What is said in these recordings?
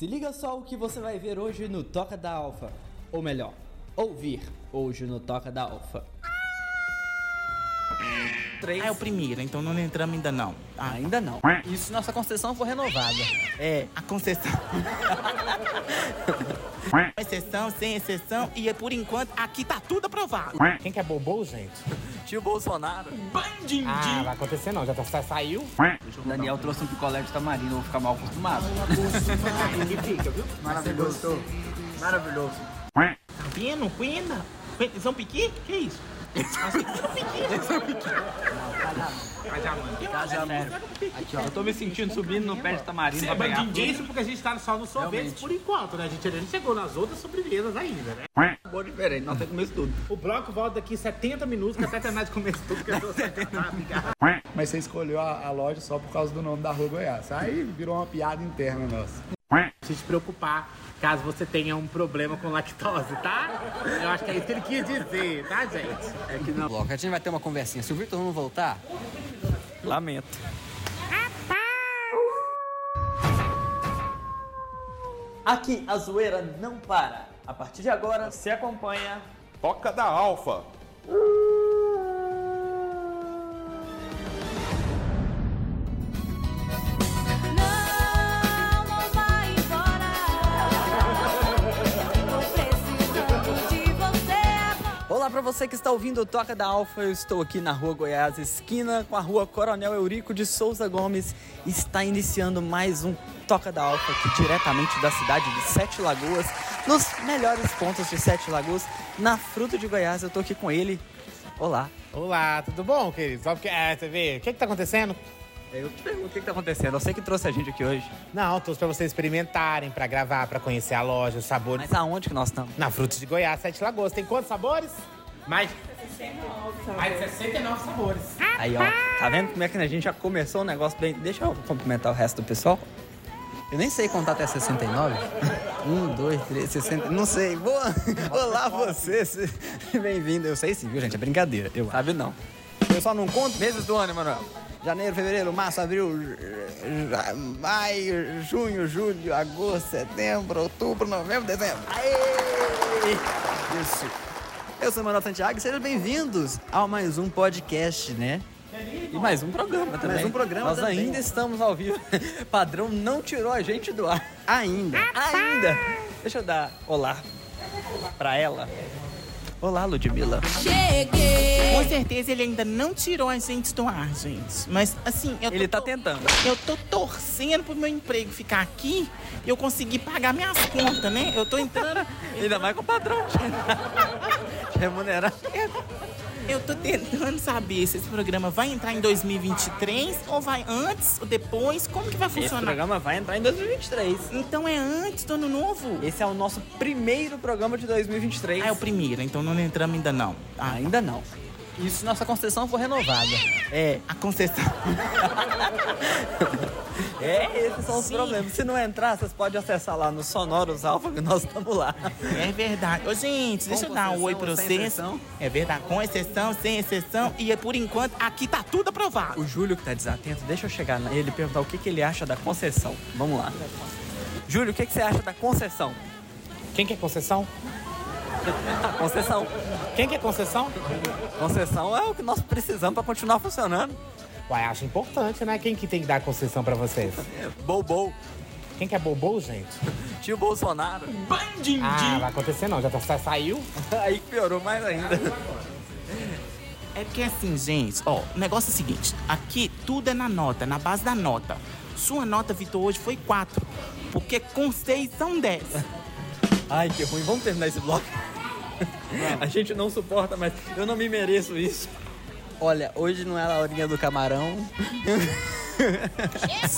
Se liga só o que você vai ver hoje no Toca da Alfa. Ou melhor, ouvir hoje no Toca da Alfa. Ah, é o primeiro, então não entramos ainda não. Ah, Ainda não. Isso se nossa concessão for renovada. é, a concessão. exceção, sem exceção, e é por enquanto aqui tá tudo aprovado. Quem que é bobô, gente? Tio Bolsonaro. Bandim! Ah, vai acontecer não, já tá, já saiu. Daniel trouxe um picolé de tamarino, vou ficar mal acostumado. Fica, viu? Maravilhoso. Maravilhoso. Tá vendo? Quenda? São piqui? Que isso? Acho que são piqui. São piqui. Aqui, ó. Eu tô me sentindo subindo no pé de tamarino pra pegar. Isso porque a gente tá só no sorvete Realmente. por enquanto, né? A gente ainda não chegou nas outras sobremesas ainda, né? Sabor diferente, nós temos que comer isso tudo. O bloco volta daqui 70 minutos, que até terminar de comer tudo, que eu tô sem Mas você escolheu a, a loja só por causa do nome da rua Goiás. Aí virou uma piada interna nossa. Se te preocupar caso você tenha um problema com lactose, tá? Eu acho que é isso que ele quis dizer, tá, gente? É que não. bloco. A gente vai ter uma conversinha. Se o Victor não voltar, Lamento. Aqui a zoeira não para. A partir de agora, você acompanha. Toca da Alfa. Não, Olá pra você que está ouvindo o Toca da Alfa. Eu estou aqui na Rua Goiás, esquina com a Rua Coronel Eurico de Souza Gomes. Está iniciando mais um Toca da Alfa aqui diretamente da cidade de Sete Lagoas, nos melhores pontos de Sete Lagoas, na Fruta de Goiás. Eu tô aqui com ele. Olá. Olá, tudo bom, querido? Só porque, é, você vê, o que que tá acontecendo? Eu te pergunto o que, que tá acontecendo. Eu sei que trouxe a gente aqui hoje. Não, trouxe pra vocês experimentarem, pra gravar, pra conhecer a loja, os sabores. Mas aonde que nós estamos? Na Frutos de Goiás, Sete Lagoas. Tem quantos sabores? Mais... 69 sabores. Mais de 69 sabores. Aí, ó. Tá vendo como é que a gente já começou o negócio bem? Deixa eu cumprimentar o resto do pessoal. Eu nem sei contar até 69. Um, dois, três, 60. Não sei. Boa. Olá, você. se- Bem-vindo. Eu sei sim, viu, gente? É brincadeira. Eu sabe não. Eu só não conto meses do ano, Emanuel. Janeiro, fevereiro, março, abril, maio, junho, julho, agosto, setembro, outubro, novembro, dezembro. Aê! Isso. Eu sou o Manuel Santiago e sejam bem-vindos a mais um podcast, né? E mais um programa também. Mais um programa Nós também. ainda estamos ao vivo. Padrão não tirou a gente do ar. Ainda. Ainda. Deixa eu dar olá pra ela. Olá, Ludmilla. Cheguei. Com certeza ele ainda não tirou a gente do ar, gente. Mas assim, eu tô, Ele tá tentando. Eu tô torcendo pro meu emprego ficar aqui e eu conseguir pagar minhas contas, né? Eu tô entrando. Ainda mais com o padrão. Te Remunerar. Eu tô tentando saber se esse programa vai entrar em 2023 ou vai antes ou depois. Como que vai Esse funcionar? programa vai entrar em 2023. Então é antes do ano novo? Esse é o nosso primeiro programa de 2023. Ah, é o primeiro, então não entramos ainda não. Ah, Ainda não. Isso se nossa concessão for renovada. é, a concessão. É, esses são os Sim. problemas. Se não entrar, vocês podem acessar lá no Sonoros Alfa, que nós estamos lá. É verdade. Ô, gente, deixa eu dar um oi pra vocês. exceção? É verdade, com exceção, sem exceção. E é por enquanto, aqui tá tudo aprovado. O Júlio que tá desatento, deixa eu chegar nele e perguntar o que, que ele acha da concessão. Vamos lá. Júlio, o que, que você acha da concessão? Quem que é concessão? A concessão. Quem que é concessão? Concessão é o que nós precisamos para continuar funcionando. Uai, acho importante, né? Quem que tem que dar concessão pra vocês? Bobou. Quem que é bobô, gente? Tio Bolsonaro. Bandim! Ah, vai acontecer não, já tá, saiu. Aí piorou mais ainda. É porque assim, gente, ó, o negócio é o seguinte: aqui tudo é na nota, na base da nota. Sua nota, Vitor, hoje foi 4. Porque com 6 são 10. Ai, que ruim. Vamos terminar esse bloco? A gente não suporta, mas eu não me mereço isso. Olha, hoje não é a Laurinha do Camarão.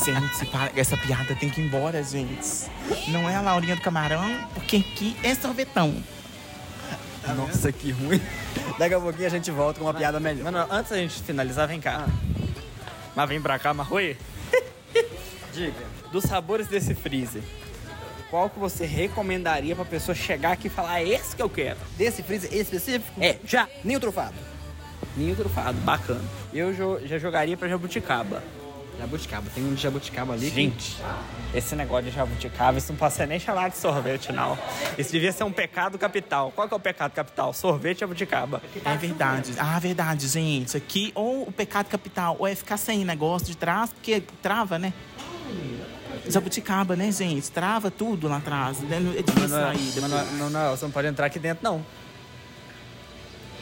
Gente, para- essa piada tem que ir embora, gente. Não é a Laurinha do Camarão, porque aqui é sorvetão. Nossa, que ruim. Daqui a pouquinho a gente volta com uma piada melhor. Mano, antes da gente finalizar, vem cá. Mas vem pra cá, Marroi. Diga, dos sabores desse freezer, qual que você recomendaria pra pessoa chegar aqui e falar, "É esse que eu quero? desse freezer específico, É, já. ninho trufado. Ninho trufado, bacana. Eu jo- já jogaria pra jabuticaba. Jabuticaba. Tem um de jabuticaba ali. que- Gente, esse negócio de jabuticaba, isso não pode ser nem chamado de sorvete, não. Isso devia ser um pecado capital. Qual que é o pecado capital? Sorvete e jabuticaba. É verdade. Ah, verdade, gente. Aqui, ou o pecado capital, ou é ficar sem negócio de trás, porque trava, né? Jabuticaba, né, gente? Trava tudo lá atrás. né? É difícil Manuel, sair depois. Manuel, Manuel, você não pode entrar aqui dentro, não.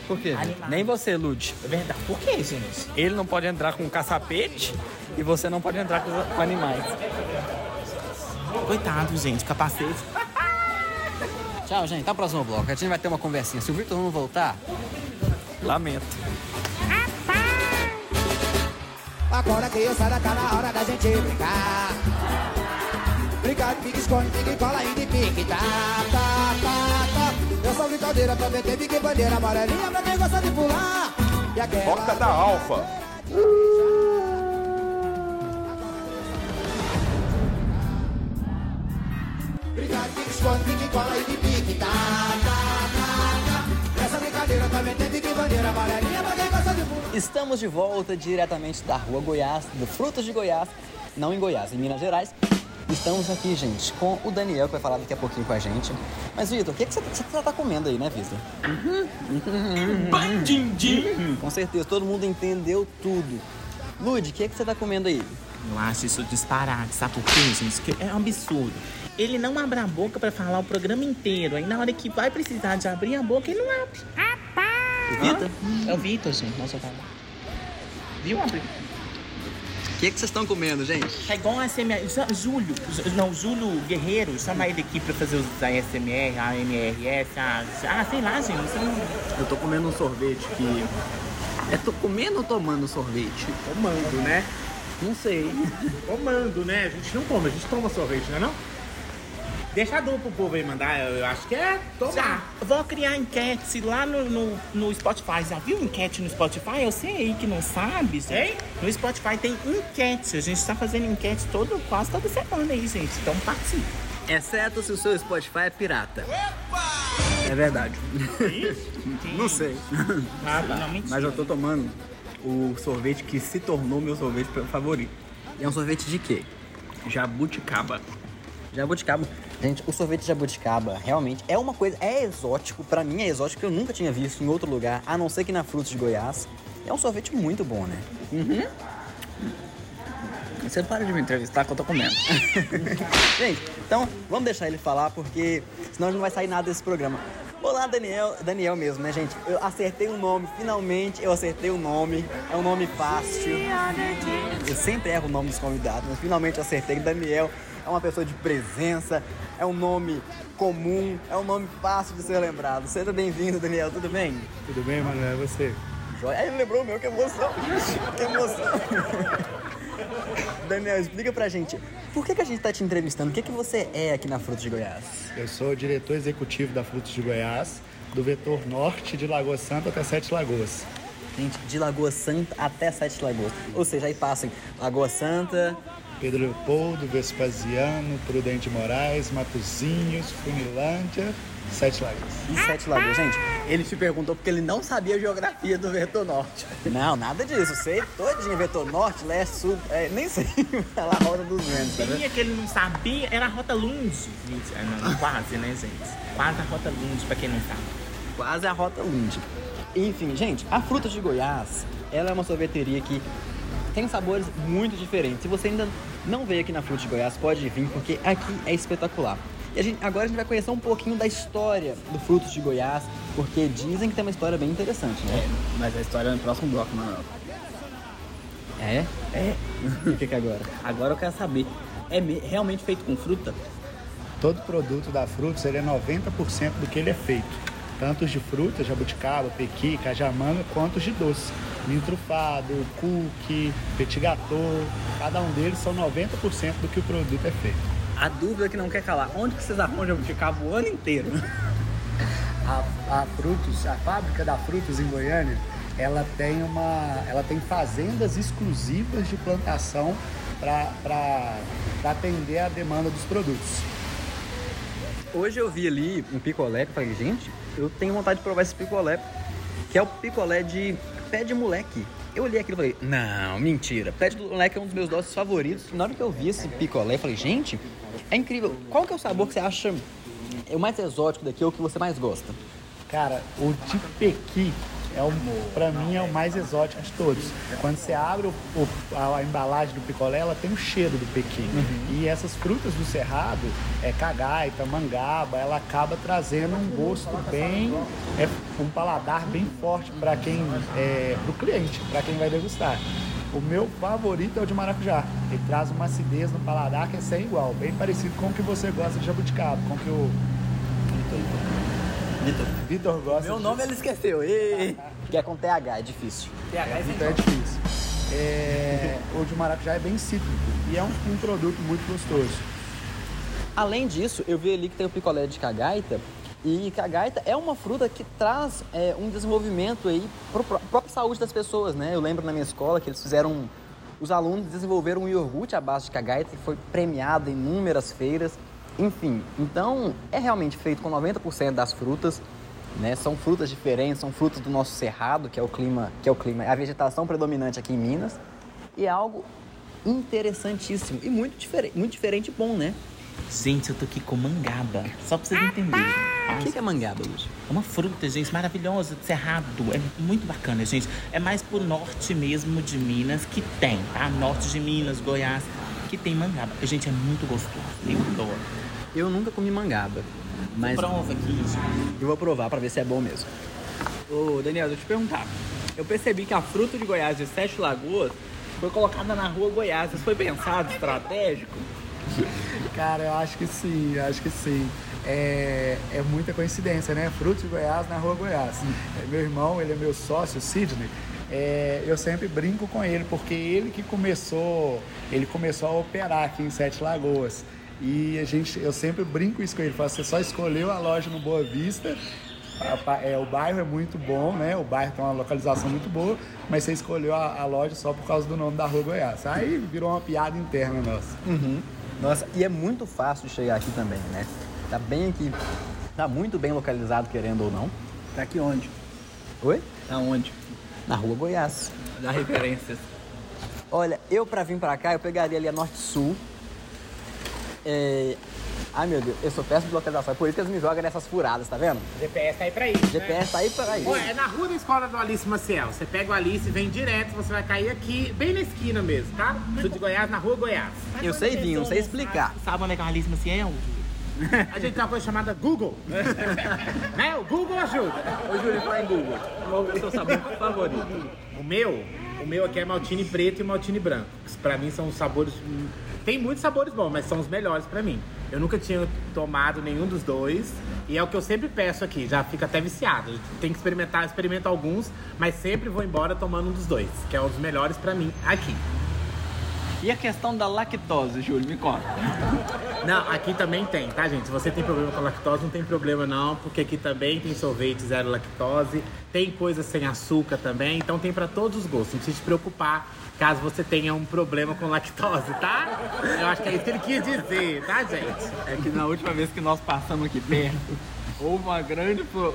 Por quê? Animado. Nem você, Lud. É verdade. Por que, gente? Ele não pode entrar com caçapete e você não pode entrar com, com animais. Coitado, gente. Capacete. Tchau, gente. Até o próximo bloco. A gente vai ter uma conversinha. Se o Vitor não voltar, Lamento. Agora que eu saio tá na hora da gente brincar. Brincar de pique, esconde, pique, cola e de pique. Tá, tá, tá, tá. Eu sou brincadeira pra meter pique, bandeira amarelinha pra quem gosta de pular. E aquela... Toca da Alfa. Brincar de pique, esconde, pique, cola e de pique. Tá, tá, tá. Bandeira amarelinha quem gosta de estamos de volta diretamente da Rua Goiás, do Frutas de Goiás, não em Goiás, em Minas Gerais. Estamos aqui, gente, com o Daniel, que vai falar daqui a pouquinho com a gente. Mas, Vitor, o que, que você, você tá comendo aí, né, Vitor? Bandindim. Com certeza, todo mundo entendeu tudo. Lud, o que, que você tá comendo aí? Eu acho isso disparate, sabe por quê, gente? Que é um absurdo. Ele não abre a boca pra falar o programa inteiro. Aí na hora que vai precisar de abrir a boca, ele não abre. O Vitor? É o Vitor, gente. Nossa, tá. Viu? O que, que vocês estão comendo, gente? É igual a ASMR. Júlio, não, Júlio Guerreiro, chama ele aqui pra fazer os ASMR, AMRS, ah, ah, sei lá, gente. Não... Eu tô comendo um sorvete que. É tô comendo ou tomando sorvete? Tomando, né? Não sei. Tomando, né? A gente não come, a gente toma sorvete, não é não? Deixa a dor pro povo aí mandar, eu, eu acho que é Já, tomar. vou criar enquete lá no, no, no Spotify. Já viu enquete no Spotify? Eu sei aí que não sabe, gente. Hein? No Spotify tem enquete. A gente tá fazendo enquete todo, quase toda semana aí, gente. Então participe. Exceto se o seu Spotify é pirata. É verdade. Não sei. Ah, tá. Não. Mas eu tô tomando o sorvete que se tornou meu sorvete favorito. E é um sorvete de quê? Jabuticaba. Jabuticaba. Gente, o sorvete de jabuticaba realmente é uma coisa, é exótico. Pra mim é exótico, eu nunca tinha visto em outro lugar, a não ser que na Frutos de Goiás. É um sorvete muito bom, né? Você para de me entrevistar que eu tô comendo. Gente, então vamos deixar ele falar porque senão não vai sair nada desse programa. Olá, Daniel. Daniel mesmo, né, gente? Eu acertei o nome, finalmente eu acertei o nome. É um nome fácil. Eu sempre erro o nome dos convidados, mas finalmente eu acertei. Daniel uma pessoa de presença, é um nome comum, é um nome fácil de ser lembrado. Seja bem-vindo, Daniel, tudo bem? Tudo bem, Manuel? É você? Aí ele lembrou o meu, que emoção. que emoção. Daniel, explica pra gente, por que, que a gente tá te entrevistando? O que, que você é aqui na Frutos de Goiás? Eu sou o diretor executivo da Frutos de Goiás, do vetor norte de Lagoa Santa até Sete Lagoas. Gente, de Lagoa Santa até Sete Lagoas. Ou seja, aí passa em Lagoa Santa, Pedro Leopoldo, Vespasiano, Prudente Moraes, Matozinhos, Funilândia, Sete Lagoas. e Sete Lagoas. Gente, Ele te perguntou porque ele não sabia a geografia do vetor norte. não, nada disso. Sei todinho, vetor norte, leste, sul, é, nem sei falar a roda dos ventos, tá vendo? Sabia que ele não sabia, era a Rota Lunge. Gente, é, não, quase, né, gente? Quase a Rota Lunge, pra quem não sabe. Quase a rota Lund. Enfim, gente, a Frutas de Goiás, ela é uma sorveteria que tem sabores muito diferentes. Se você ainda não veio aqui na Frutas de Goiás, pode vir, porque aqui é espetacular. E a gente, agora a gente vai conhecer um pouquinho da história do Frutos de Goiás, porque dizem que tem uma história bem interessante, né? Mas a história é no próximo bloco, Manuel. É? É. O que que é agora? Agora eu quero saber. É me- realmente feito com fruta? Todo produto da Frutos ele é 90% do que ele é feito. Tanto os de fruta, jabuticaba, pequi, cajamanga, quanto os de doce. Ninho trufado, cookie, petit gâteau, cada um deles são 90% do que o produto é feito. A dúvida que não quer calar. Onde que vocês arrumam jabuticaba o ano inteiro? A, a Frutos, a fábrica da Frutos em Goiânia, ela tem uma, ela tem fazendas exclusivas de plantação para atender a demanda dos produtos. Hoje eu vi ali um picolé eu falei, gente, eu tenho vontade de provar esse picolé, que é o picolé de pé de moleque. Eu olhei aquilo e falei, não, mentira. Pé de moleque é um dos meus doces favoritos. Na hora que eu vi esse picolé, eu falei, gente, é incrível. Qual que é o sabor que você acha o mais exótico daqui, ou o que você mais gosta? Cara, o de pequi é o, pra mim é o mais exótico de todos. Quando você abre o- o- a, a embalagem do picolé, ela tem o cheiro do pequi. E essas frutas do cerrado, é cagaita, mangaba, ela acaba trazendo um gosto bem, é, um paladar bem forte para quem, é, pro cliente, para quem vai degustar. O meu favorito é o de maracujá. Ele traz uma acidez no paladar que é sem igual, bem parecido com o que você gosta de jabuticaba, com o que o Vitor gosta. Meu nome ele esqueceu. Ê! Que é com TH, é difícil. então é difícil. É, o de maracujá é bem cítrico e é um, um produto muito gostoso. Além disso, eu vi ali que tem o picolé de cagaita. E cagaita é uma fruta que traz é, um desenvolvimento aí para a própria saúde das pessoas, né? Eu lembro na minha escola que eles fizeram... Os alunos desenvolveram um iogurte à base de cagaita que foi premiado em inúmeras feiras. Enfim, então é realmente feito com 90% das frutas, né? São frutas diferentes, são frutas do nosso cerrado, que é o clima, que é o clima, a vegetação predominante aqui em Minas. E é algo interessantíssimo e muito diferente, muito diferente e bom, né? Gente, eu tô aqui com mangaba. Só pra vocês entenderem. O que, que é mangaba, Lúcio? É uma fruta, gente, maravilhosa, de cerrado. É muito bacana, gente. É mais pro norte mesmo de Minas que tem, tá? Norte de Minas, Goiás, que tem mangaba. Gente, é muito gostoso. Eu adoro. Eu nunca comi mangaba, mas Prova aqui, eu vou provar pra ver se é bom mesmo. Ô, Daniel, deixa eu te perguntar. Eu percebi que a fruta de Goiás de Sete Lagoas foi colocada na rua Goiás. Isso foi pensado, estratégico? Cara, eu acho que sim, eu acho que sim. É, é muita coincidência, né? Frutos de Goiás na rua Goiás. É, meu irmão, ele é meu sócio, o Sidney. É, eu sempre brinco com ele, porque ele que começou, ele começou a operar aqui em Sete Lagoas. E a gente, eu sempre brinco isso com ele, falo, você só escolheu a loja no Boa Vista. é, o bairro é muito bom, né? O bairro tem uma localização muito boa, mas você escolheu a, a loja só por causa do nome da rua Goiás. Aí virou uma piada interna nossa. Nossa, e é muito fácil de chegar aqui também, né? Tá bem aqui, tá muito bem localizado, querendo ou não. Tá aqui onde? Oi? Aonde? Na rua Goiás. Dá referências. Olha, eu pra vir pra cá, eu pegaria ali a Norte-Sul. É... Ai meu Deus, eu sou péssimo de localização, é por isso que eles me jogam nessas furadas, tá vendo? GPS tá aí pra isso. GPS tá aí pra isso. Pô, é na rua da escola do Alice Maciel. Você pega o Alice e vem direto, você vai cair aqui, bem na esquina mesmo, tá? Sul de Goiás, na rua Goiás. Eu sei vir, não sei explicar. Sabe onde é que é uma Alice Maciel? A gente tem uma coisa chamada Google. né? O Google ajuda. Ô Júlio, fala em Google. Qual é o seu sabor favorito? O meu, o meu aqui é maltine preto e maltine branco. Isso pra mim são os sabores. Tem muitos sabores bons, mas são os melhores pra mim. Eu nunca tinha tomado nenhum dos dois. E é o que eu sempre peço aqui, já fica até viciado. Tem que experimentar, experimento alguns, mas sempre vou embora tomando um dos dois, que é um dos melhores pra mim aqui. E a questão da lactose, Júlio, me conta. Não, aqui também tem, tá, gente? Se você tem problema com lactose, não tem problema não, porque aqui também tem sorvete zero lactose, tem coisa sem açúcar também, então tem pra todos os gostos. Não precisa se preocupar caso você tenha um problema com lactose, tá? Eu acho que é isso que ele quis dizer, tá, gente? É que na última vez que nós passamos aqui perto, houve uma grande po-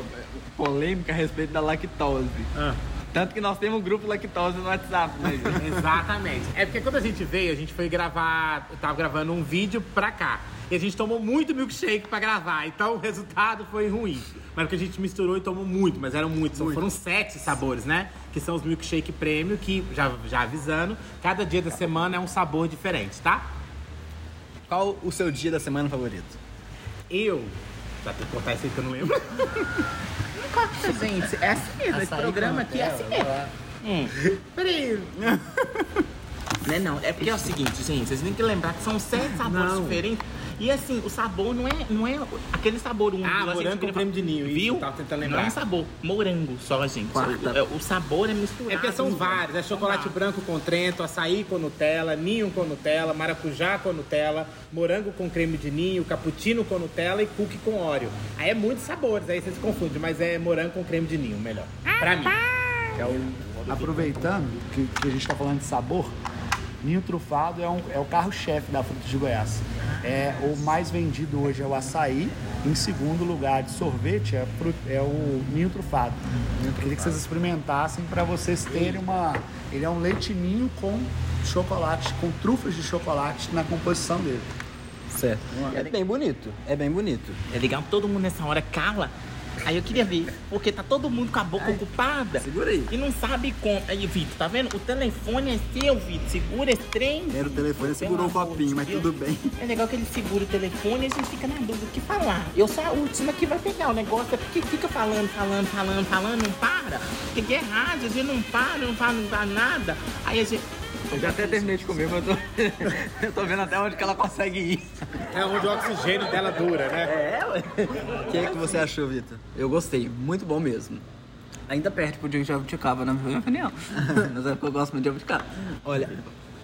polêmica a respeito da lactose. Ah. Tanto que nós temos um grupo lactose no WhatsApp, né? Exatamente. É porque quando a gente veio, a gente foi gravar. Eu tava gravando um vídeo pra cá. E a gente tomou muito milkshake pra gravar. Então o resultado foi ruim. Mas porque a gente misturou e tomou muito, mas eram muitos. Só Foram sete sabores, né? Que são os milkshake prêmio, que, já, já avisando, cada dia da semana é um sabor diferente, tá? Qual o seu dia da semana favorito? Eu. Já tem que cortar isso aí que eu não lembro. Gente, é assim mesmo. Esse programa aqui é assim mesmo. Peraí. Não é não. É porque é o seguinte, gente, vocês têm que lembrar que são sete sabores Não. diferentes. E assim, o sabor não é, não é aquele sabor único. Ah, morango com queria creme de ninho, isso, Viu? tentando Não lembrar. é um sabor. Morango só, gente. Quarta. O, o sabor é misturado. É porque são vários, é chocolate branco com Trento, açaí com Nutella, ninho com Nutella, maracujá com Nutella, morango com creme de ninho, cappuccino com Nutella e cookie com Oreo. Aí é muitos sabores, aí você se confunde, mas é morango com creme de ninho, melhor. Pra mim. Aproveitando que, que a gente está falando de sabor, Ninho trufado é, um- é o carro-chefe da fruta de Goiás. É, o mais vendido hoje é o açaí. Em segundo lugar de sorvete é, é o ninho trufado. Eu queria que vocês experimentassem para vocês terem uma. Ele é um leite ninho com chocolate, com trufas de chocolate na composição dele. Certo. É bem bonito. É bem bonito. É legal, todo mundo nessa hora cala. Aí eu queria ver, porque tá todo mundo com a boca ocupada. segura aí. E não sabe como. Aí, Vitor, tá vendo? O telefone é seu, Vitor. Segura esse trem. Era o telefone, segurou o copinho, mas tudo bem. É legal que ele segura o telefone e a gente fica na dúvida o que falar. Eu sou a última que vai pegar o negócio, é porque fica falando, falando, falando, falando, não para. Porque é rádio, a gente não para, não fala, não fala nada. Aí a gente. Eu já até terminei de comer, mas eu tô, eu tô vendo até onde que ela consegue ir. É onde o oxigênio dela dura, né? É, ué. O que, é que você achou, Vitor? Eu gostei, muito bom mesmo. Ainda perto pro dia de jabuticaba, na minha opinião. Mas é porque eu gosto muito de jabuticaba. Olha,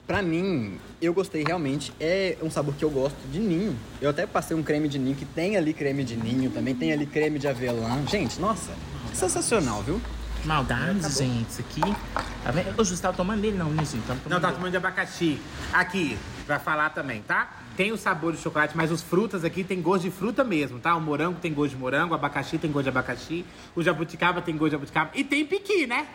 pra mim, eu gostei realmente. É um sabor que eu gosto de ninho. Eu até passei um creme de ninho, que tem ali creme de ninho, também tem ali creme de avelã. Gente, nossa, sensacional, viu? Maldade, gente, isso aqui. Tá vendo? O Justo tava tomando dele, não, né, gente? Tava Não, tomando tá dele. tomando de abacaxi. Aqui, vai falar também, tá? Tem o sabor de chocolate, mas os frutas aqui tem gosto de fruta mesmo, tá? O morango tem gosto de morango, o abacaxi tem gosto de abacaxi, o jabuticaba tem gosto de jabuticaba e tem piqui, né?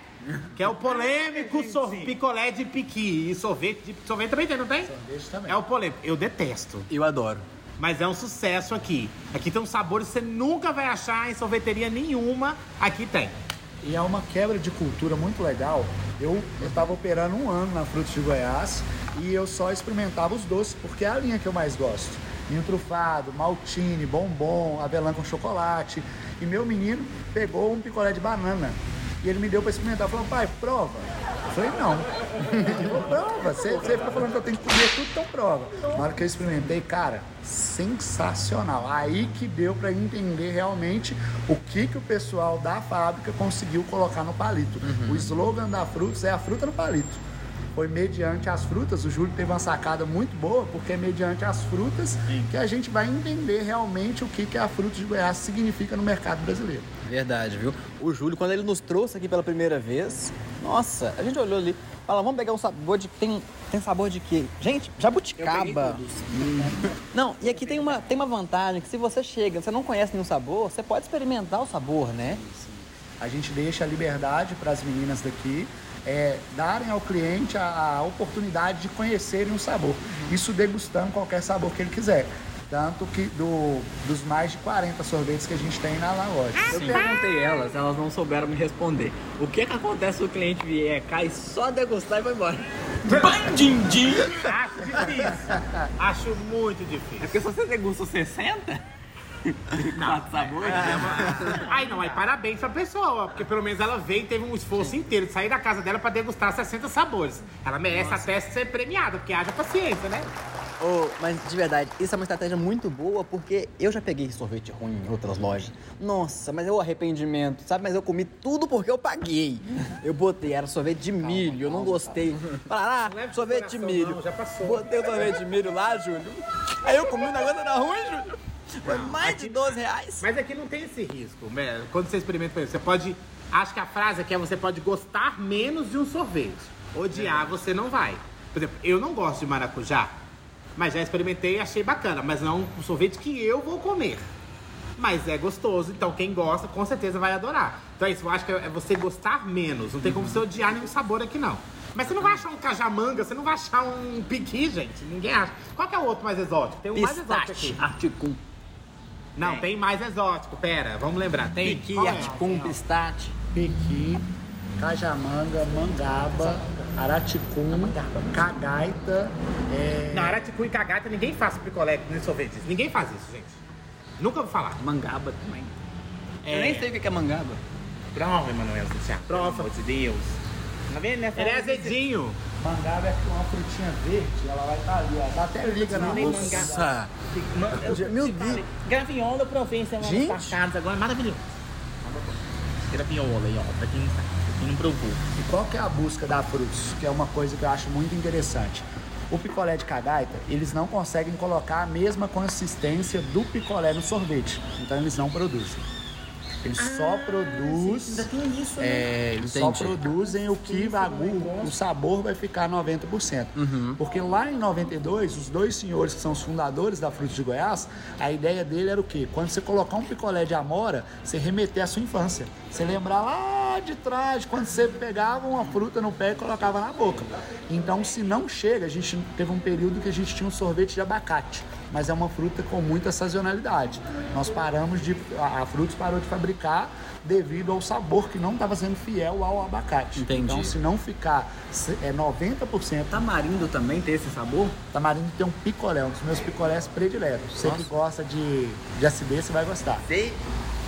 Que é o polêmico picolé de piqui. E sorvete de sorvete também tem, não tem? Sorvete também. É o polêmico. Eu detesto. Eu adoro. Mas é um sucesso aqui. Aqui tem um sabor que você nunca vai achar em sorveteria nenhuma. Aqui tem. E é uma quebra de cultura muito legal. Eu estava operando um ano na Frutos de Goiás e eu só experimentava os doces, porque é a linha que eu mais gosto. Ninho trufado, maltine, bombom, avelã com chocolate. E meu menino pegou um picolé de banana. E ele me deu para experimentar. Falou, pai, prova. Falei, não. Prova. Você, você fica falando que eu tenho que comer tudo, então prova. Na hora que eu experimentei, cara, sensacional. Aí que deu para entender realmente o que, que o pessoal da fábrica conseguiu colocar no palito. O slogan da Frutos é a fruta no palito. Foi mediante as frutas, o Júlio teve uma sacada muito boa, porque é mediante as frutas que a gente vai entender realmente o que, que a Frutos de Goiás significa no mercado brasileiro. Verdade, viu? O Júlio, quando ele nos trouxe aqui pela primeira vez, nossa, a gente olhou ali, fala, vamos pegar um sabor de. Tem, tem sabor de quê? Gente, jabuticaba. Hum. Não, e aqui tem uma, tem uma vantagem que se você chega, você não conhece nenhum sabor, você pode experimentar o sabor, né? A gente deixa a liberdade para as meninas daqui é, darem ao cliente a, a oportunidade de conhecerem o sabor. Isso degustando qualquer sabor que ele quiser. Tanto que do, dos mais de 40 sorvetes que a gente tem na, loja. Eu perguntei elas, elas não souberam me responder. O que que acontece se o cliente vier, cai só degustar e vai embora? Bandindim! Acho difícil. Acho muito É difícil. porque se você degusta 60, quatro sabores, Ai, não, aí parabéns pra pessoa, porque pelo menos ela veio e teve um esforço inteiro de sair da casa dela pra degustar 60 sabores. Ela merece até ser premiada, porque haja paciência, né? Ô, mas de verdade, isso é uma estratégia muito boa porque eu já peguei sorvete ruim em outras lojas. Nossa, mas é o arrependimento, sabe? Mas eu comi tudo porque eu paguei. Eu botei, era sorvete de milho, eu não gostei. Falaram, ah, pro sorvete de milho. não, já passou. Botei o sorvete de milho lá, Júlio. Aí eu comi um negócio era ruim, Júlio. Foi mais de 12 reais. Mas aqui não tem esse risco, né? Quando você experimenta, você pode. Acho que a frase aqui é você pode gostar menos de um sorvete. Odiar você não vai. Por exemplo, eu não gosto de maracujá, mas já experimentei e achei bacana, mas não um sorvete que eu vou comer. Mas é gostoso, então quem gosta com certeza vai adorar. Então é isso, eu acho que é você gostar menos. Não tem como você odiar nenhum sabor aqui, não. Mas você não vai achar um cajamanga, você não vai achar um piqui, gente. Ninguém acha. Qual que é o outro mais exótico? Tem um mais exótico Pistache, aqui. articum. Não, tem mais exótico. Pera, vamos lembrar. Tem. Piqui, é? articum, pistache. Pequi, cajamanga, mangaba, araticum, cagaita, é, Na Araticu e Cagata ninguém faz picolé nem sorvete. Ninguém faz isso, gente. Nunca vou falar. Mangaba também. É. Eu nem sei o que é mangaba. Prova, Emanuel Santiago. Prova. Pelo amor de Deus. Tá vendo, né? Ele é azedinho. mangaba é uma frutinha verde, ela vai estar ali, ó. Dá até liga na. Nossa. Meu Deus. Graviola eu provei semana Gente. passada, agora é maravilhoso. Graviola aí, ó, pra quem não sabe, quem não provou. E qual que é a busca da Frutos? Que é uma coisa que eu acho muito interessante. O picolé de cagaita, eles não conseguem colocar a mesma consistência do picolé no sorvete. Então eles não produzem. Eles só produzem. Ainda tem isso, né? É, eles só Entendi. produzem o que o, o sabor vai ficar 90%. Porque lá em 92, os dois senhores que são os fundadores da Frutos de Goiás, a ideia dele era o quê? Quando você colocar um picolé de amora, você remeter à sua infância. Você lembrar lá de trás, quando você pegava uma fruta no pé e colocava na boca. Então, se não chega, a gente teve um período que a gente tinha um sorvete de abacate. Mas é uma fruta com muita sazonalidade. Nós paramos de. A, a Frutos parou de fabricar devido ao sabor que não estava sendo fiel ao abacate. Entendi. Então, se não ficar se- é 90%, Tamarindo também tem esse sabor? tamarindo tem um picolé, um dos meus picolés prediletos. Você que gosta de, de acidez, você vai gostar. Sei.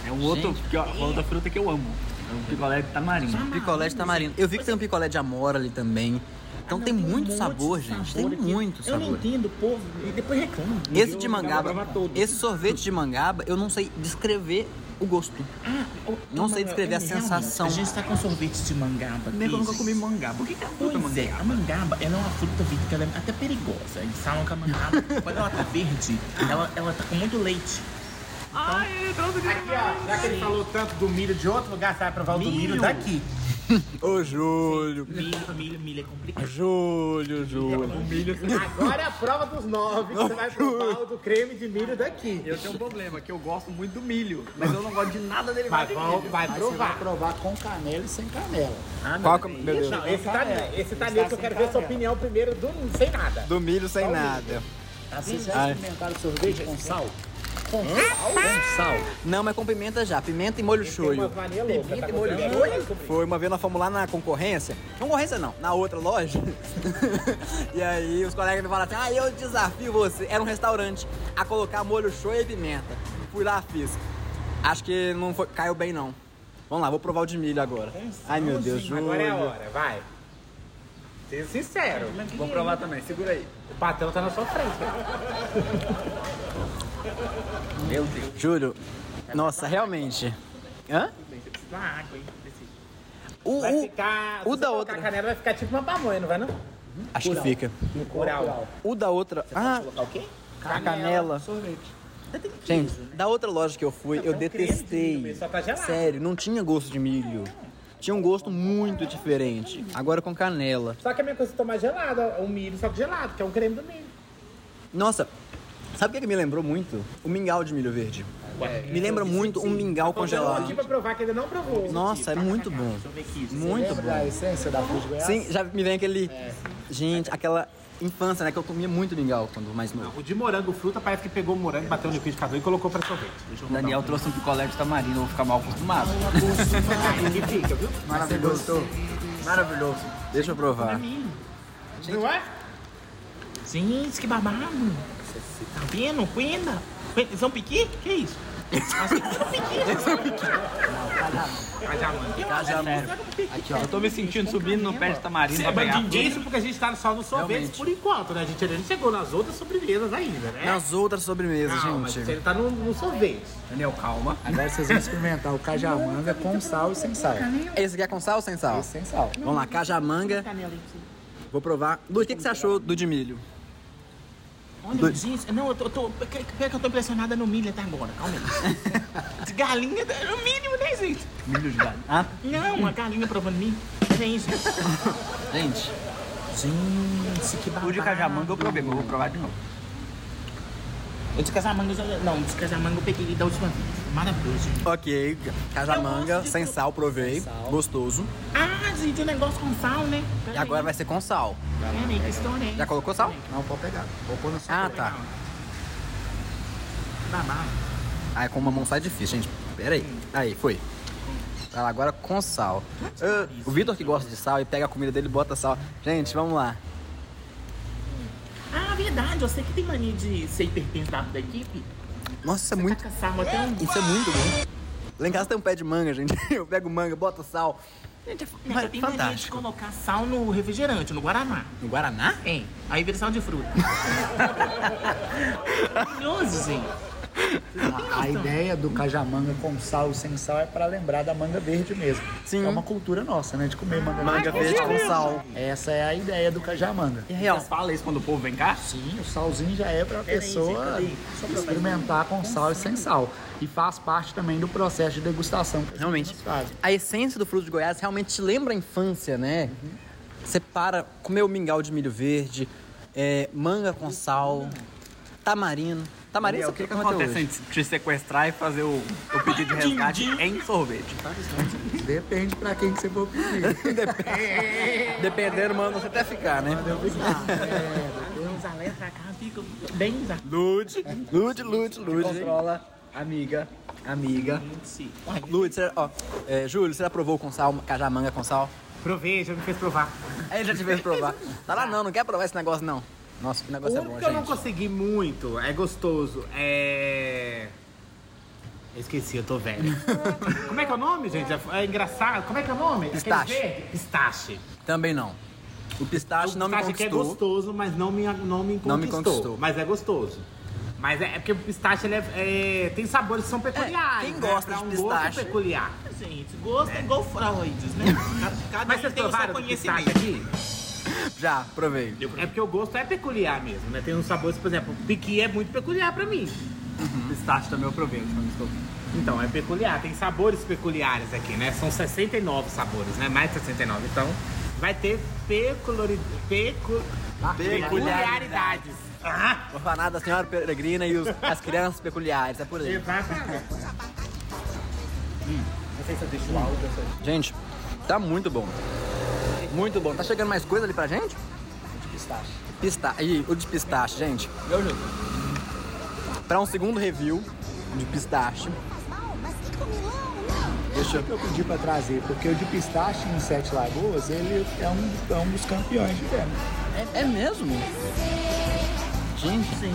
É um outro, que, ó, outra fruta que eu amo. É um picolé de tamarindo. Picolé de tamarindo. Eu vi que tem um picolé de amora ali também. Então tem muito sabor, gente. Tem muito Eu não sabor. entendo, povo. E depois reclama. Esse de mangaba, esse sorvete de mangaba, eu não sei descrever o gosto. Não sei descrever a sensação. A gente tá com sorvete de mangaba. Nem eu nunca comi mangaba. Por que, que é fruta Pois é, mangaba? a mangaba, ela é uma fruta verde que ela é até perigosa. Eles falam que a mangaba, quando ela tá verde, ela, ela tá com muito leite. Aqui, ó, já que ele falou tanto do milho de outro lugar, você vai provar o do milho Milho. daqui. Ô, Júlio. Milho, milho, milho é complicado. Júlio, Júlio. Agora é a prova dos nove, que você vai provar o do creme de milho daqui. Eu tenho um problema, que eu gosto muito do milho, mas eu não gosto de nada Vai, de vamos- milho. vai Mas você vai provar. provar com canela e sem canela. Qual que, meu Deus. Não, esse tá, esse tá nele que eu quero ver sua opinião primeiro, do, sem nada. Do milho sem nada. Vocês já Ai. experimentaram sorvete com sal? Com sal? Com sal. Não, mas com pimenta já. Pimenta e molho shoyu. loucas. Tá molho molho Foi uma vez nós fomos lá na concorrência. Concorrência não, na outra loja. e aí os colegas me falaram assim: ah, eu desafio você. Era um restaurante a colocar molho shoyu e pimenta. Fui lá, fiz. Acho que não foi, caiu bem não. Vamos lá, vou provar o de milho agora. Ai meu Deus, Júlio. Agora é a hora, vai. Seja sincero. Vou provar também, segura aí. O patrão tá na sua frente. Meu Deus. Júlio, nossa, realmente. Hã? Dá água aí. desse- O, Vai o- ficar. o da você outra. canela vai ficar tipo uma pamonha, não vai não? acho que fica. Coral. O da outra. Ah, Colocar o quê? a canela. Gente, da outra loja que eu fui, eu detestei. Só tá. Sério, não tinha gosto de milho. Tinha um gosto muito diferente. Agora com canela. Só que a minha coisa é tomar gelada, o milho só que gelado, que é um creme do milho. Nossa, sabe o que, que me lembrou muito? O mingau de milho verde. Me lembra muito um mingau Aqui congelado. pra provar que ainda não provou. Nossa, é muito bom. Aqui. Muito bom. essência da fruta de Goiás? Sim, já me vem aquele. Gente, aquela infância, né? Que eu comia muito mingau quando mais novo. O de morango fruta parece que pegou o morango, bateu no liquidificador e colocou pra sorvete. Daniel trouxe um picolé de tamarindo, eu vou ficar mal acostumado. Aí fica, viu? Maravilhoso. Maravilhoso. Deixa eu provar. Não é? Gente, que babado. Tá vendo? Cuida. São piqui? Que isso? Achei que são piqui. Aqui, ó. Eu tô me sentindo subindo no pé de tamarindo Você pra é pegar fruta. disso porque a gente tá só no sorvete por enquanto, né? A gente ainda não chegou nas outras sobremesas ainda, né? Nas outras sobremesas, Não, mas gente. você tá no, no sorvete. Daniel, calma. Agora vocês vão experimentar o cajamanga com sal e sem sal. Esse aqui é com sal ou sem sal? Esse sem sal. Vamos lá, cajamanga. Vou provar. Lu, o que, que você achou do de milho? Olha, gente, não, eu tô, tô, pior que eu tô impressionada no milho até agora, calma aí. Galinha, no mínimo, né, gente? Milho de galho. Ah, Não, uma galinha provando milho. Gente, gente. gente, que babado. O de cajamanga eu provei, mas eu vou provar de novo. Eu de casamanga, já, não, de casamanga eu peguei da última vez. Maravilhoso. Ok, cajamanga, Eu gosto de sem sal, provei. Gostoso. Ah, gente, o negócio com sal, né? E agora vai ser com sal. Peraí, que é Já colocou sal? Não, pode pegar. Vou pôr no sal. Ah, tá. Babado. Ah, com uma mão sai difícil, gente. Pera aí. Aí, foi. Vai lá, agora com sal. Ah, o Vitor que gosta de sal e pega a comida dele e bota sal. Gente, vamos lá. Ah, verdade, eu sei que tem mania de ser hipertenso da equipe. Nossa, isso é muito. Isso é muito bom. Lá em casa tem um pé de manga, gente. Eu pego manga, boto sal. Gente, é tenho mania de colocar sal no refrigerante, no Guaraná. No Guaraná? É, aí vira sal de fruta. Maravilhoso, gente. A, a ideia do cajamanga com sal e sem sal é para lembrar da manga verde mesmo. Sim. É uma cultura nossa, né? De comer manga, Manga verde com sal. Essa é a ideia do cajamanga. É real. Vocês falam isso quando o povo vem cá? Sim, o salzinho já é para a pessoa experimentar com sal e sem sal. E faz parte também do processo de degustação que Realmente. A essência do fruto de Goiás realmente te lembra a infância, né? Você para, comer o mingau de milho verde, é, manga com sal, tamarino. Tamarino, o você que, que acontece hoje. em te sequestrar e fazer o, o pedido de resgate em sorvete? Depende para quem que você for pedir. Dependendo, manda você até ficar, né? Lude, Lude, Lude, Lude. Controla, amiga, amiga. Lude, você, ó, é, Júlio, você já provou com sal, cajamanga com sal? Provei, já me fez provar. Aí já te fez provar. Tá lá não, não quer provar esse negócio não. Nossa, que O negócio é único bom, que eu não gente. consegui muito, é gostoso, é... Eu Esqueci, eu tô velho. Como é que é o nome, gente? É engraçado. Como é que é o nome? Pistache. Pistache. Também não. O pistache o não me pistache que é conquistou. gostoso, mas não me, não me conquistou. Não me conquistou. Mas é gostoso. Mas é, é porque o pistache ele é, é- tem sabores que são peculiares. quem né? gosta Pra de um pistache- gosto peculiar. Gente, gosto é igual fraudes, né? Cada, cada Mas um vocês tem o seu provaram do pistache conhecimento. aqui? Já, provei. É porque o gosto é peculiar mesmo, né? Tem uns sabores, por exemplo, piqui é muito peculiar pra mim. Pistache também eu provei, a última vez que eu vi. Então, é peculiar. Tem sabores peculiares aqui, né? São 69 sabores, né? Mais de 69. Então, vai ter pecu... peculiaridades. Ah, Orfanato da Senhora Peregrina e os- as crianças peculiares, é por aí. exatamente. Não sei se eu deixo o áudio dessa Gente, tá muito bom. Muito bom. Tá chegando mais coisa ali pra gente? De pistache. Pistache. E o de pistache, gente. Meu Deus. Pra um segundo review de pistache. Deixa eu... que eu pedi para trazer, porque o de pistache em Sete Lagoas, ele é um, é um dos campeões de venda. É mesmo? Gente, sim.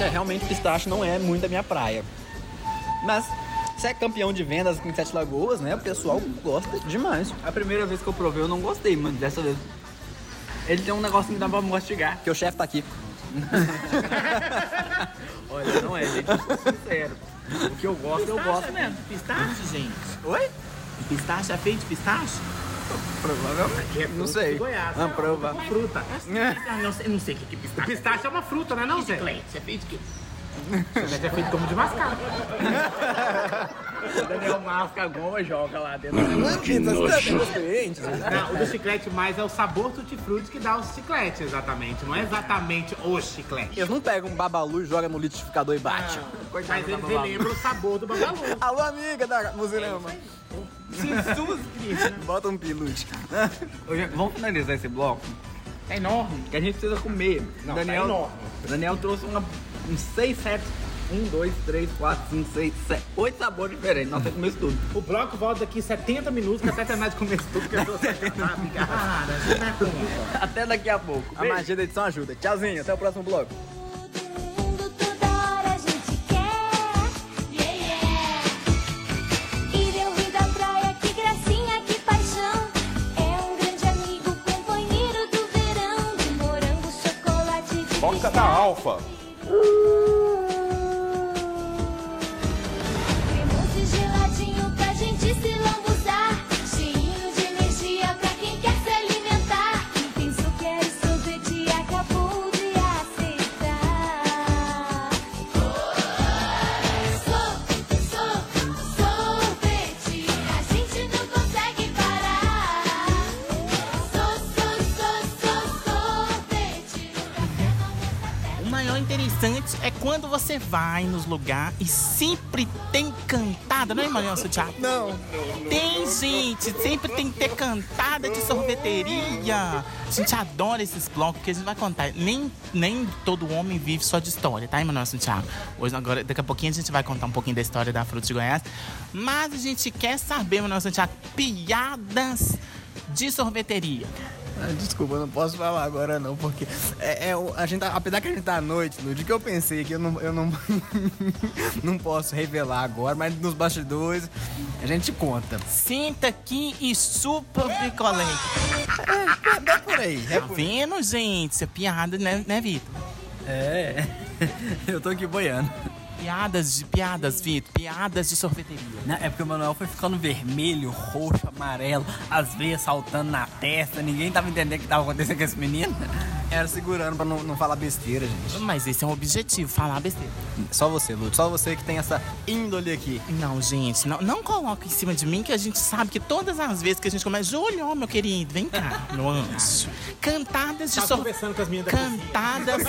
É, realmente pistache não é muito a minha praia. Mas você é campeão de vendas em Sete Lagoas, né? O pessoal gosta demais. A primeira vez que eu provei eu não gostei, mas dessa vez. Ele tem um negocinho que dá pra mastigar. Porque o chefe tá aqui. Olha, não é, gente, eu sou sincero. O que eu gosto, eu gosto. mesmo, pistache, gente. Oi? Pistache é feito de pistache? Provavelmente. Não sei. Goiás. Vamos provar. Fruta. Ah, não sei, não sei o que é pistache. pistache é uma fruta, né, não, Zé? Chiclete, é feito de quê? Chiclete é feito como de mascar. O Daniel masca a goma e joga lá dentro. clientes. Não, o do chiclete mais é o sabor tutti-frutti que dá o chiclete, exatamente. Não é exatamente o chiclete. Eles não pegam um babalu e jogam no liquidificador e bate. Mas ele relembra o sabor do babalu. Alô, amiga da Muzinama. Jesus Cristo. Bota um. Ô, gente, Vamos finalizar esse bloco? É enorme. Que a gente precisa comer. Não, Daniel, tá enorme. Daniel trouxe uma, uns 6, 7, 1, 2, 3, 4, 5, 6, 7, 8 sabores diferentes. Nós temos comer isso tudo. O bloco volta daqui 70 minutos, que até terminar de comer isso tudo, que eu tô Cara, você não é conta. Até daqui a pouco. A magia da edição ajuda. Tchauzinho, até o próximo bloco. mundo toda hora a gente quer. Yeah, yeah. Ir eu rio da praia, que gracinha, que paixão. Um grande amigo, companheiro do verão. De morango, chocolate, de Toca da Alfa. Cremoso interessante é quando você vai nos lugares e sempre tem cantada, não é, Manuel Santiago? Não. Tem, gente, sempre tem que ter cantada de sorveteria. A gente adora esses blocos porque a gente vai contar. Nem, nem todo homem vive só de história, tá, Emanuel Santiago? Hoje, agora, daqui a pouquinho a gente vai contar um pouquinho da história da Fruta de Goiás. Mas a gente quer saber, Emanuel Santiago, piadas de sorveteria. Desculpa, eu não posso falar agora não, porque é, é a gente tá- apesar que a gente tá à noite, no dia que eu pensei que eu não, eu não, não posso revelar agora, mas nos bastidores a gente conta. Senta aqui e supa o picolé. É por aí, é Tá por vendo, gente? Isso é piada, né, né Vitor? É, eu tô aqui boiando. Piadas de piadas, Vitor. Piadas de sorveteria. Né? É porque o Manuel foi ficando vermelho, roxo, amarelo, as veias saltando na testa, ninguém tava entendendo o que tava acontecendo com esse menino. Era segurando pra não, não falar besteira, gente. Mas esse é um objetivo, falar besteira. Só você, Lúcio, só você que tem essa índole aqui. Não, gente, não, não coloca em cima de mim que a gente sabe que todas as vezes que a gente começa, Júlio, meu querido, vem cá, meu anjo. Cantadas de Tava sorveteria. conversando com as da Cantadas,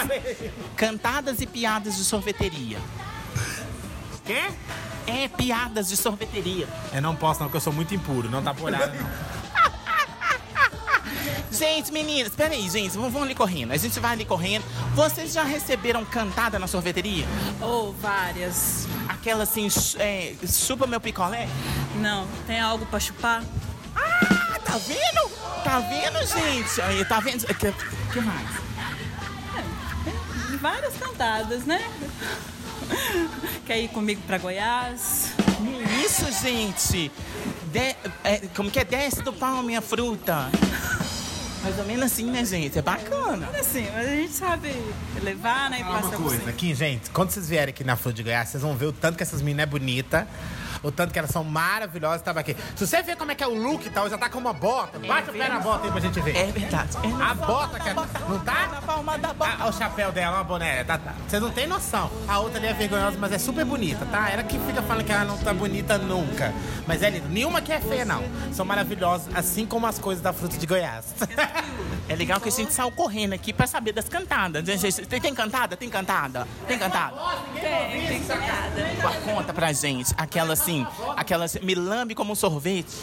cantadas e piadas de sorveteria. Quê? É, piadas de sorveteria. Eu não posso não, porque eu sou muito impuro. Não dá pra olhar, não. Gente, meninas, peraí, gente, vamos, vamos ali correndo. A gente vai ali correndo. Vocês já receberam cantada na sorveteria? Ou várias. Aquela assim, é, chupa meu picolé? Não, tem algo pra chupar? Ah, tá vendo? Tá vendo, gente? Aí, tá vendo? Que, que mais? Várias cantadas, né? Quer ir comigo pra Goiás? Isso, gente! De- é, como que é? Desce do pau minha fruta. Mais ou menos assim, né, gente? É bacana. Assim, mas a gente sabe levar, né? E passar uma coisa, aqui, gente, quando vocês vierem aqui na Fruta de Goiás, vocês vão ver o tanto que essas meninas é bonita, o tanto que elas são maravilhosas. Tava aqui. Se você ver como é que é o look e tal, já tá com uma bota. Bate o pé na bota aí pra gente ver. É verdade. É A bota que é. Não tá? Na palma da bota. Ah, o chapéu dela, uma boné. Tá, tá. Vocês não têm noção. A outra ali é vergonhosa, mas é super bonita, tá? Ela que fica falando que ela não tá bonita nunca. Mas é linda. Nenhuma que é feia, não. São maravilhosas, assim como as coisas da fruta de Goiás. É legal que a gente saiu correndo aqui pra saber das cantadas. né? Tem, tem cantada? Tem cantada? Tem cantada? Tem, tem cantada. Conta pra gente. Aquela assim, aquela assim, me lambe como um sorvete.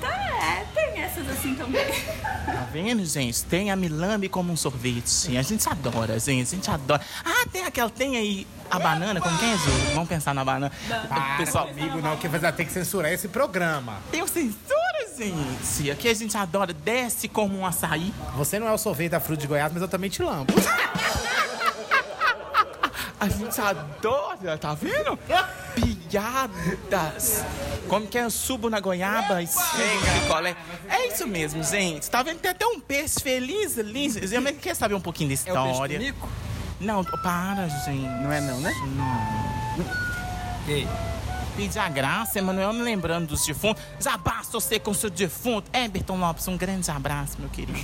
Tá, é, tem essas assim também. Tá vendo, gente? Tem a Milambe como um sorvete. A gente adora, gente. A gente adora. Ah, tem aquela. Tem aí a banana. Como que é, Júlio? Vamos pensar na banana. Para Pessoal, comigo, não, que vai ter que censurar esse programa. tem censura, gente. Aqui a gente adora. Desce como um açaí. Você não é o sorvete da fruta de Goiás, mas eu também te lambo. A gente adora, tá vendo? Piadas. Como que é? Eu subo na goiaba e chega picolé. É isso mesmo, gente. Tá vendo? Tem até um peixe feliz ali. Quer saber um pouquinho da É o peixe história? Não, para, gente. Não é não, né? Ei, Pedir a graça, Emanuel, me lembrando dos defuntos. Já basta você com seu defunto. Everton Lopes, um grande abraço, meu querido.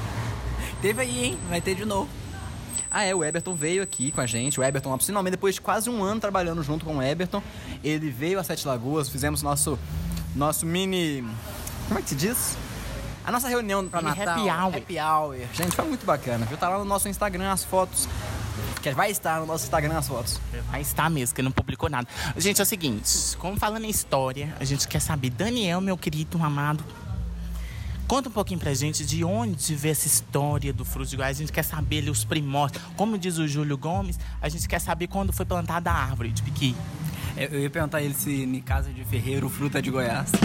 Teve aí, hein? Vai ter de novo. Ah, é, o Eberton veio aqui com a gente. O Eberton, finalmente, depois de quase um ano trabalhando junto com o Eberton, ele veio a Sete Lagoas, fizemos nosso, nosso mini. Como é que se diz? A nossa reunião pra Mini Natal. happy hour. Happy hour. Gente, foi muito bacana, viu? Tá lá no nosso Instagram as fotos. Que vai estar no nosso Instagram as fotos. Vai estar mesmo, que não publicou nada. Gente, é o seguinte, como falando em história, a gente quer saber, Daniel, meu querido amado, conta um pouquinho pra gente de onde veio essa história do fruto de Goiás. A gente quer saber ali os primórdios. Como diz o Júlio Gomes, a gente quer saber quando foi plantada a árvore de piqui. Eu eu ia perguntar a ele se em casa de ferreiro fruta é de Goiás.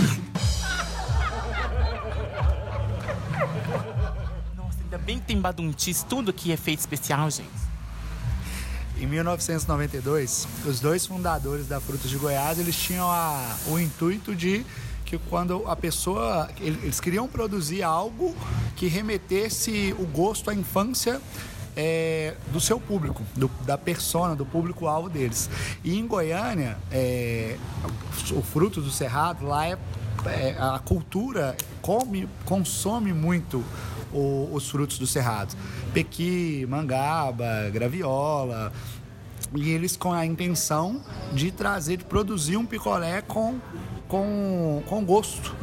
Nossa, ainda bem que tem baduntis, tudo aqui é feito especial, gente. Em 1992, os dois fundadores da Frutas de Goiás, eles tinham a- o intuito de que quando a pessoa, ele- eles queriam produzir algo que remetesse o gosto à infância é, do seu público, do- da persona, do público-alvo deles. E em Goiânia, é, o fruto do cerrado lá é, é, a cultura come, consome muito o- os frutos do cerrado. Pequi, mangaba, graviola. E eles com a intenção de trazer, de produzir um picolé com, com, com gosto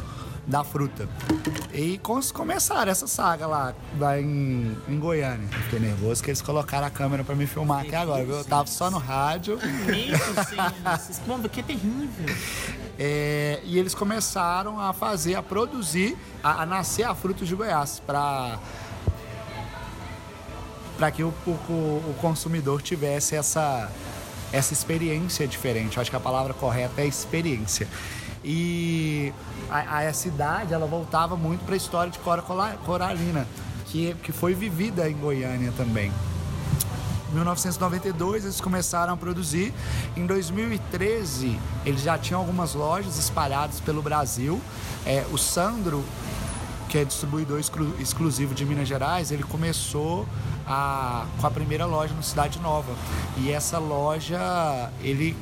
da fruta. E começaram essa saga lá, lá em, em Goiânia. Fiquei nervoso que eles colocaram a câmera pra me filmar aqui agora, viu? Eu tava só no rádio. Pombos aqui é terrível. É, e eles começaram a fazer, a produzir, a, a nascer a Frutos de Goiás, para para que o, o, o consumidor tivesse essa, essa experiência diferente. Eu acho que a palavra correta é experiência. E a, a cidade, ela voltava muito para a história de Cora Coralina, que, que foi vivida em Goiânia também. Em 1992 eles começaram a produzir. Em 2013 eles já tinham algumas lojas espalhadas pelo Brasil. É, o Sandro, que é distribuidor exclu- exclusivo de Minas Gerais, ele começou a- com a primeira loja no Cidade Nova. E essa loja ele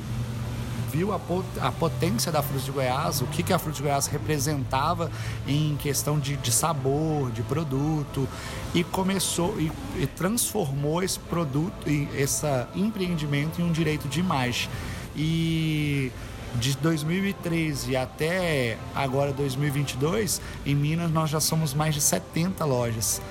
viu a, pot- a potência da Fruta de Goiás, o que, que a Fruta de Goiás representava em questão de, de sabor, de produto, e começou e, e transformou esse produto, e esse empreendimento em um direito de imagem. E de 2013 até agora 2022, em Minas nós já somos mais de 70 lojas.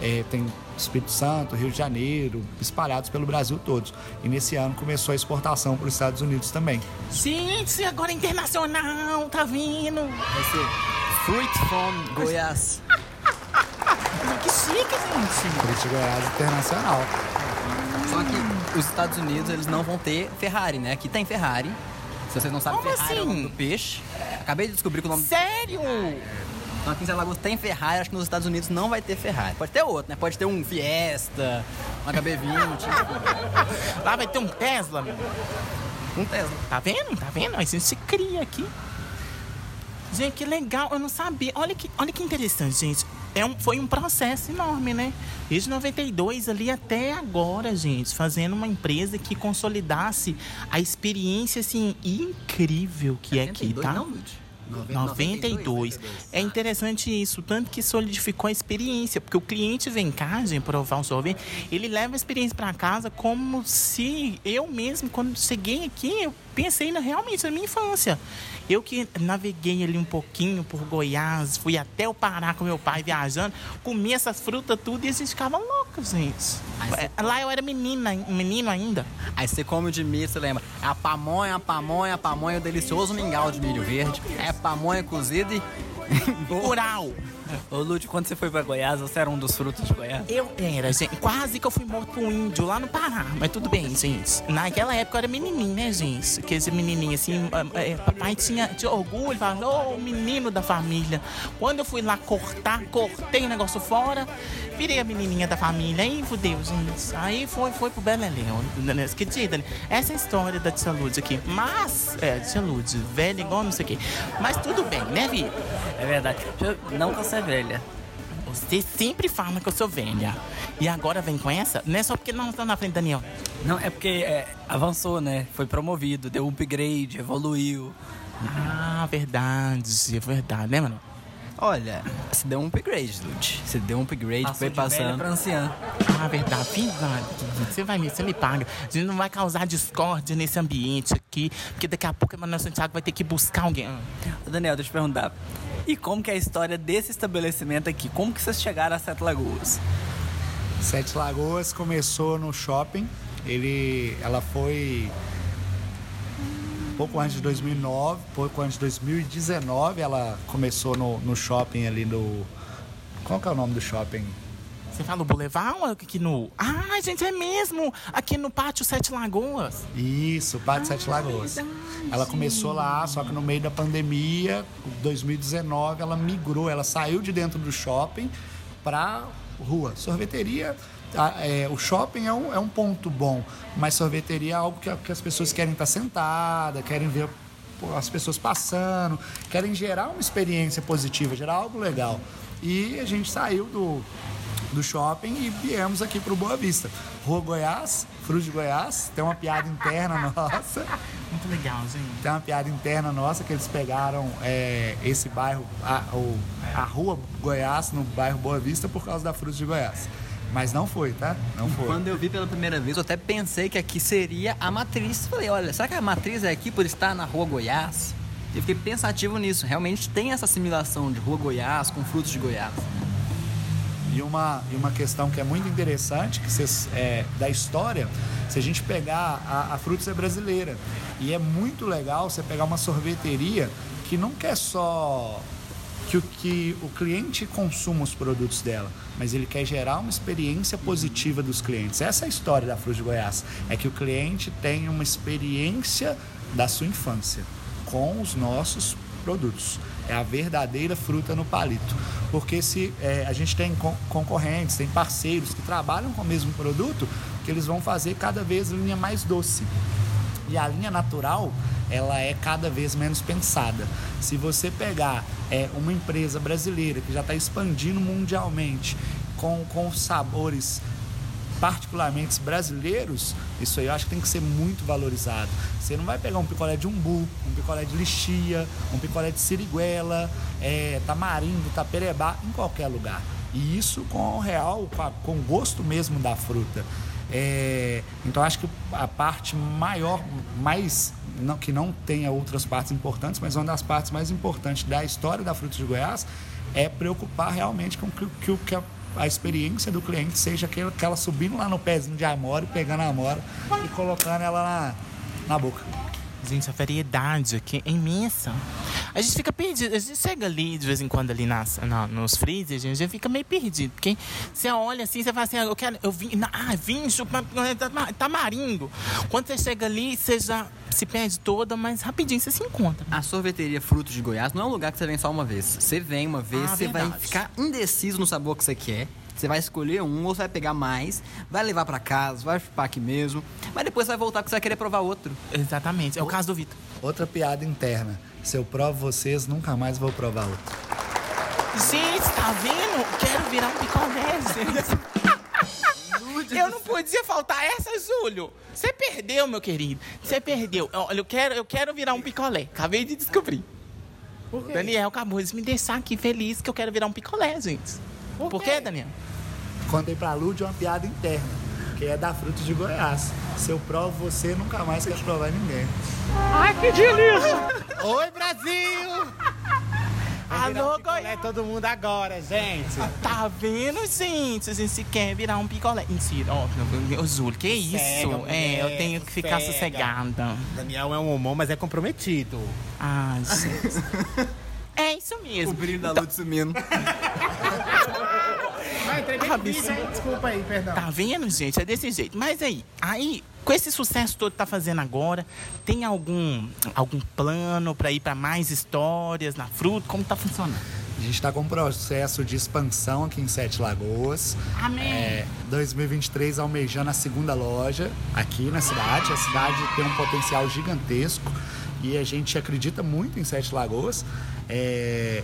É, tem Espírito Santo, Rio de Janeiro, espalhados pelo Brasil todos. E nesse ano começou a exportação para os Estados Unidos também. Gente, agora é internacional, tá vindo? Vai ser Fruit from Goiás. Que chique, gente. De Goiás Internacional. Só que os Estados Unidos, eles não vão ter Ferrari, né? Aqui tem Ferrari. Se vocês não sabem, Como Ferrari é o nome assim? do peixe. Acabei de descobrir que o nome... Sério? Então aqui em São Lagoas tem Ferrari, acho que nos Estados Unidos não vai ter Ferrari. Pode ter outro, né? Pode ter um Fiesta, um HB20, Lá vai ter um Tesla, meu. um Tesla. Tá vendo? Tá vendo? A gente se cria aqui. Gente, que legal. Eu não sabia. Olha que, olha que interessante, gente. É um, foi um processo enorme, né? Desde 92 ali até agora, gente, fazendo uma empresa que consolidasse a experiência assim incrível que é aqui, 72 tá? não? 92. É interessante isso, tanto que solidificou a experiência, porque o cliente vem em casa em provar um sorvete, ele leva a experiência para casa como se eu mesmo, quando cheguei aqui, eu pensei na, realmente na minha infância. Eu que naveguei ali um pouquinho por Goiás, fui até o Pará com meu pai viajando, comi essas frutas tudo e a gente ficava louco, gente. É, Lá eu era menina, menino ainda. Aí você come de milho, você lembra? É a pamonha, a pamonha, a pamonha, o delicioso mingau de milho verde. É pamonha cozida e... Rural. Ô, Lúcio, quando você foi pra Goiás, você era um dos frutos de Goiás? Eu era, gente. Quase que eu fui morto por um índio lá no Pará. Mas tudo bem, gente. Naquela época eu era menininho, né, gente? Aquele menininho assim, é, é, papai tinha, tinha orgulho, falava, ô, menino da família. Quando eu fui lá cortar, cortei o negócio fora, virei a menininha da família. Aí fudeu, gente. Aí foi, foi pro Beleléu. né, Acredita, né? Essa é a história da tia Lúcia aqui. Mas, é, tia Lúcia, velha igual não sei o quê. Mas tudo bem, né, Vi? É verdade. Eu- Não que você é velha. Você sempre fala que eu sou velha. E agora vem com essa? Não é só porque não está na frente, Daniel. Não, é porque é, avançou, né? Foi promovido, deu um upgrade, evoluiu. Ah, verdade, é verdade, né, mano? Olha, você deu um upgrade, Lud. Você deu um upgrade, Passou foi de velha passando. pra anciã. Ah, verdade, verdade. Você vai me, você me paga. A gente não vai causar discórdia nesse ambiente aqui, porque daqui a pouco o Emanuel Santiago vai ter que buscar alguém. Ô, Daniel, deixa eu te perguntar. E como que é a história desse estabelecimento aqui? Como que vocês chegaram a Sete Lagoas? Sete Lagoas começou no shopping. Ele, ela foi pouco antes de 2009, pouco antes de 2019. Ela começou no, no shopping ali no. Qual que é o nome do shopping? Você fala o Boulevard ou aqui no. Ah, gente, é mesmo! Aqui no Pátio Sete Lagoas. Isso, Pátio Sete Lagoas. Ela começou lá, só que no meio da pandemia, 2019, ela migrou, ela saiu de dentro do shopping para rua. Sorveteria, a- é, o shopping é um, é um ponto bom, mas sorveteria é algo que, que as pessoas querem estar sentada, querem ver as pessoas passando, querem gerar uma experiência positiva, gerar algo legal. E a gente saiu do, do shopping e viemos aqui para o Boa Vista. Rua Goiás, Fruto de Goiás, tem uma piada interna nossa. Muito legal, gente. Tem uma piada interna nossa que eles pegaram é, esse bairro, a, o- a rua Goiás, no bairro Boa Vista, por causa da Fruta de Goiás. Mas não foi, tá? Não foi. Quando eu vi pela primeira vez, eu até pensei que aqui seria a matriz. Falei, olha, será que a matriz é aqui por estar na rua Goiás? Eu fiquei pensativo nisso. Realmente tem essa assimilação de rua Goiás com frutos de Goiás. E uma, e uma questão que é muito interessante, que vocês, é, da história, se a gente pegar, a, a Frutos é brasileira. E é muito legal você pegar uma sorveteria que não quer só que o, que o cliente consuma os produtos dela, mas ele quer gerar uma experiência positiva dos clientes. Essa é a história da Frutos de Goiás. É que o cliente tenha uma experiência da sua infância com os nossos produtos. É a verdadeira fruta no palito. Porque se é, a gente tem con- concorrentes, tem parceiros que trabalham com o mesmo produto, que eles vão fazer cada vez linha mais doce. E a linha natural, ela é cada vez menos pensada. Se você pegar é, uma empresa brasileira que já está expandindo mundialmente com, com sabores particularmente brasileiros, isso aí eu acho que tem que ser muito valorizado. Você não vai pegar um picolé de umbu, um picolé de lixia, um picolé de siriguela, é, tamarindo, taperebá, em qualquer lugar. E isso com o real, com, com o gosto mesmo da fruta. É, então acho que a parte maior, mais não, que não tenha outras partes importantes, mas uma das partes mais importantes da história da fruta de Goiás é preocupar realmente com que, que, que a, a experiência do cliente seja aquela, aquela subindo lá no pezinho de amora e pegando a amora e colocando ela na, na boca. Gente, a variedade aqui é imensa. A gente fica perdido. A gente chega ali de vez em quando ali nas, na- nos freezers, a gente já fica meio perdido. Porque você olha assim, você fala assim, ah, eu quero. Eu vim. Ah, vim chupar tama- tamarindo. Quando você chega ali, você já se perde toda, mas rapidinho você se encontra. A sorveteria Frutos de Goiás não é um lugar que você vem só uma vez. Você vem uma vez, Ah, você vai verdade. ficar indeciso no sabor que você quer. Você vai escolher um ou você vai pegar mais, vai levar pra casa, vai chupar aqui mesmo, mas depois você vai voltar porque você vai querer provar outro. Exatamente, é o caso do Vitor. Outra piada interna. Se eu provo vocês, nunca mais vou provar outro. Gente, tá vendo? Quero virar um picolé, gente. Eu não podia faltar essa, Júlio. Você perdeu, meu querido. Você perdeu. Olha, eu quero, eu quero virar um picolé. Acabei de descobrir. Daniel acabou de me deixar aqui feliz que eu quero virar um picolé, gente. Por, quê, Daniel? Contei pra Lud uma piada interna, que é da Frutos de Goiás. Se eu provo você, nunca mais quero provar ninguém. Ai, que delícia! Oi, Brasil! Alô, É todo mundo agora, gente. Tá vendo, gente? A gente quer virar um picolé. Mentira, ó. Ô, Júlio, que isso? Sossega, é, eu mulher, tenho que ficar sossega. sossegada. Daniel é um homão, mas é comprometido. Ah, gente. É isso mesmo. O brilho da luz sumindo. Entreguei Ah, bicho. hein? Desculpa aí, perdão. Tá vendo, gente? É desse jeito. Mas aí, aí, com esse sucesso todo que tá fazendo agora, tem algum, algum plano pra ir pra mais histórias na fruta? Como tá funcionando? A gente está com um processo de expansão aqui em Sete Lagoas. Amém. É, 2023 almejando a segunda loja aqui na cidade. A cidade tem um potencial gigantesco e a gente acredita muito em Sete Lagoas. É,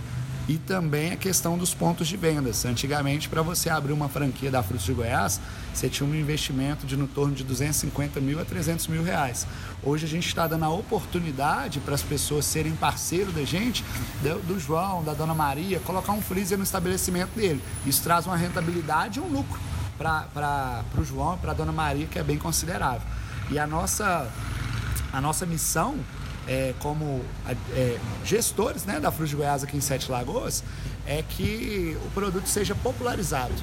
e também a questão dos pontos de vendas. Antigamente, para você abrir uma franquia da Frutos de Goiás, você tinha um investimento de no torno de 250 mil a 300 mil reais. Hoje a gente está dando a oportunidade para as pessoas serem parceiro da gente, do, João, da Dona Maria, colocar um freezer no estabelecimento dele. Isso traz uma rentabilidade e um lucro para o João e para a Dona Maria, que é bem considerável. E a nossa, a nossa missão é, como é, gestores né, da Frutos de Goiás aqui em Sete Lagoas é que o produto seja popularizado,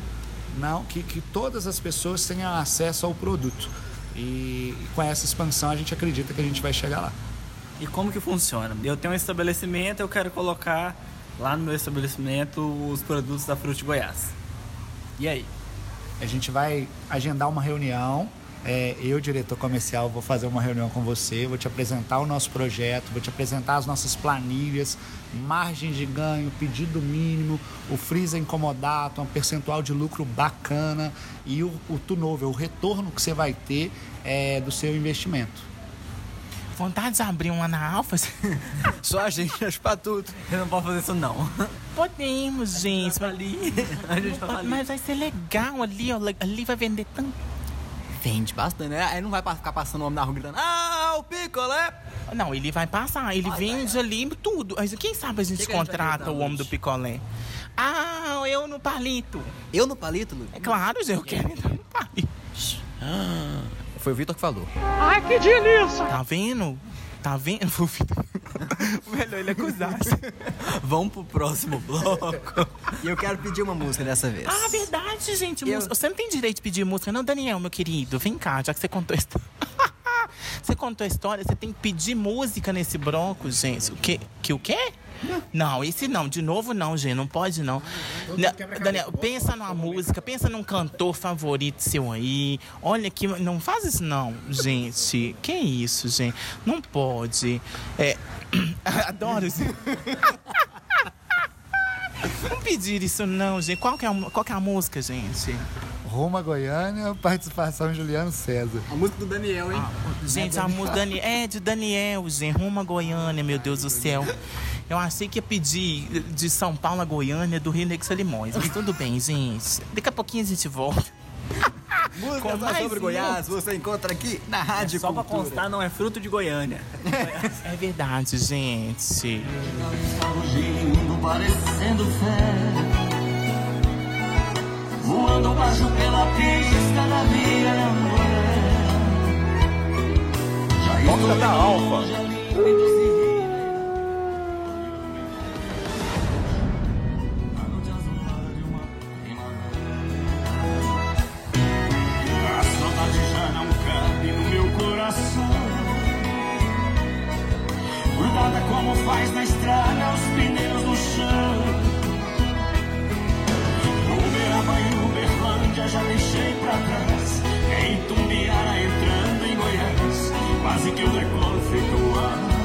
não que, que todas as pessoas tenham acesso ao produto. E, com essa expansão a gente acredita que a gente vai chegar lá. E como que funciona? Eu tenho um estabelecimento, eu quero colocar lá no meu estabelecimento os produtos da Fruta de Goiás. E aí? A gente vai agendar uma reunião. É, eu, diretor comercial, vou fazer uma reunião com você, vou te apresentar o nosso projeto, vou te apresentar as nossas planilhas, margem de ganho, pedido mínimo, o freezer incomodado, um percentual de lucro bacana e o, o turnover, o retorno que você vai ter é, do seu investimento. Vontade de abrir uma na Alfa? Só a gente acha pra tudo. Eu não posso fazer isso não. Podemos, gente. Mas, ali. A gente vai ali. mas vai ser legal ali, ó. Ali vai vender tanto. Vende bastante, né? Aí não vai ficar passando o homem na rua gritando, ah, o picolé! Não, ele vai passar, ele vende ali tudo. Mas Quem sabe a gente Que que a gente vai contrata o homem hoje? do picolé? Ah, eu no palito. Eu no palito, Lu? É claro, eu quero entrar no palito. Foi o Vitor que falou. Ai, que delícia! Tá vendo? Tá vendo? Melhor ele acusar. Vamos pro próximo bloco. e eu quero pedir uma música dessa vez. Ah, verdade, gente. Eu-. Você não tem direito de pedir música, não, Daniel, meu querido. Vem cá, já que você contou isso. Você contou a história, você tem que pedir música nesse bloco, gente. O que, que o quê? Não, esse não, de novo não, gente, não pode não. Na- Daniel, pensa numa música, pensa num cantor favorito seu aí. Olha aqui, não faz isso não, gente. Que isso, gente? Não pode. É, adoro isso. Não pedir isso não, gente. Qual que é a, qual que é a música, gente? Roma Goiânia, participação Juliano César. A música do Daniel, hein? Gente, a música Dani- é de Daniel, gente. Rumo a Goiânia, meu Deus do céu. Eu achei que ia pedir de São Paulo a Goiânia, do Rio Negro Solimões. Mas tudo bem, gente. Daqui a pouquinho a gente volta. Música só mais sobre um. Goiás, você encontra aqui na Rádio Só pra Cultura. constar, não é fruto de Goiânia. É verdade, gente. Fugindo, parecendo fé Voando baixo pela pista da via Já Toca da Alfa. A saudade já não cabe no meu coração. Grudada como faz na estrada os pneus no Em Tumbiara entrando em Goiás Quase que eu decolo feito um avião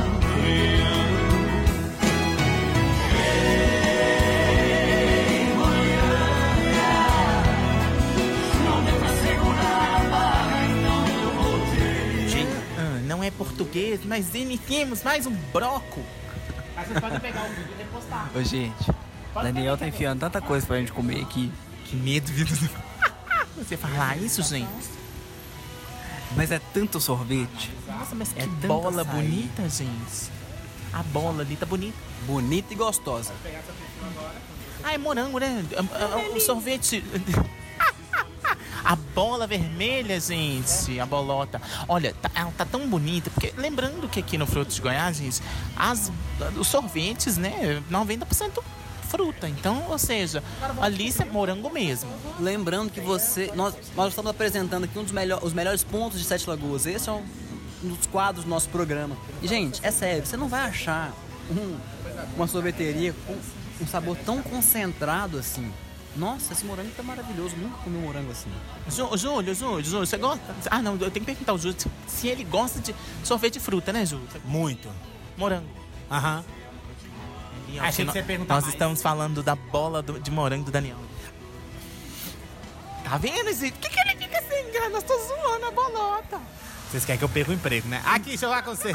Ei, Goiânia Não deu pra segurar a barra, então eu voltei Ah, não é português, mas iniciemos mais um bloco. Mas vocês podem pegar o vídeo e repostar. Ô, gente, Daniel tá enfiando tanta coisa pra gente comer aqui. Que medo, Vitor. Você falar isso, gente? Mas é tanto sorvete. Nossa, mas que É bola açaí. bonita, gente. A bola ali tá bonita. Bonita e gostosa. Ah, é morango, né? É- é- O sorvete. A bola vermelha, gente. A bolota. Olha, tá, ela tá tão bonita. Porque lembrando que aqui no Frutos de Goiás, gente, as, os sorvetes, né? 90% fruta. Então, ou seja, ali é morango mesmo. Lembrando que você. Nós, nós estamos apresentando aqui um dos melhor, os melhores pontos de Sete Lagoas. Esse é um, um dos quadros do nosso programa. E, gente, é sério, você não vai achar um- uma sorveteria com um sabor tão concentrado assim. Nossa, esse morango tá maravilhoso. Nunca comi um morango assim. Jú- Júlio, Júlio, Júlio, você gosta? Ah, não, eu tenho que perguntar ao Júlio se- se ele gosta de sorvete de fruta, né, Júlio? Muito. Morango. Aham. Ó, Achei que você ia perguntar Nós mais. estamos falando da bola do- de morango do Daniel. Tá vendo, gente? Por que, que ele fica sem graça? Nós tô zoando a bolota. Vocês querem que eu perca o emprego, né? Aqui, deixa eu falar com você.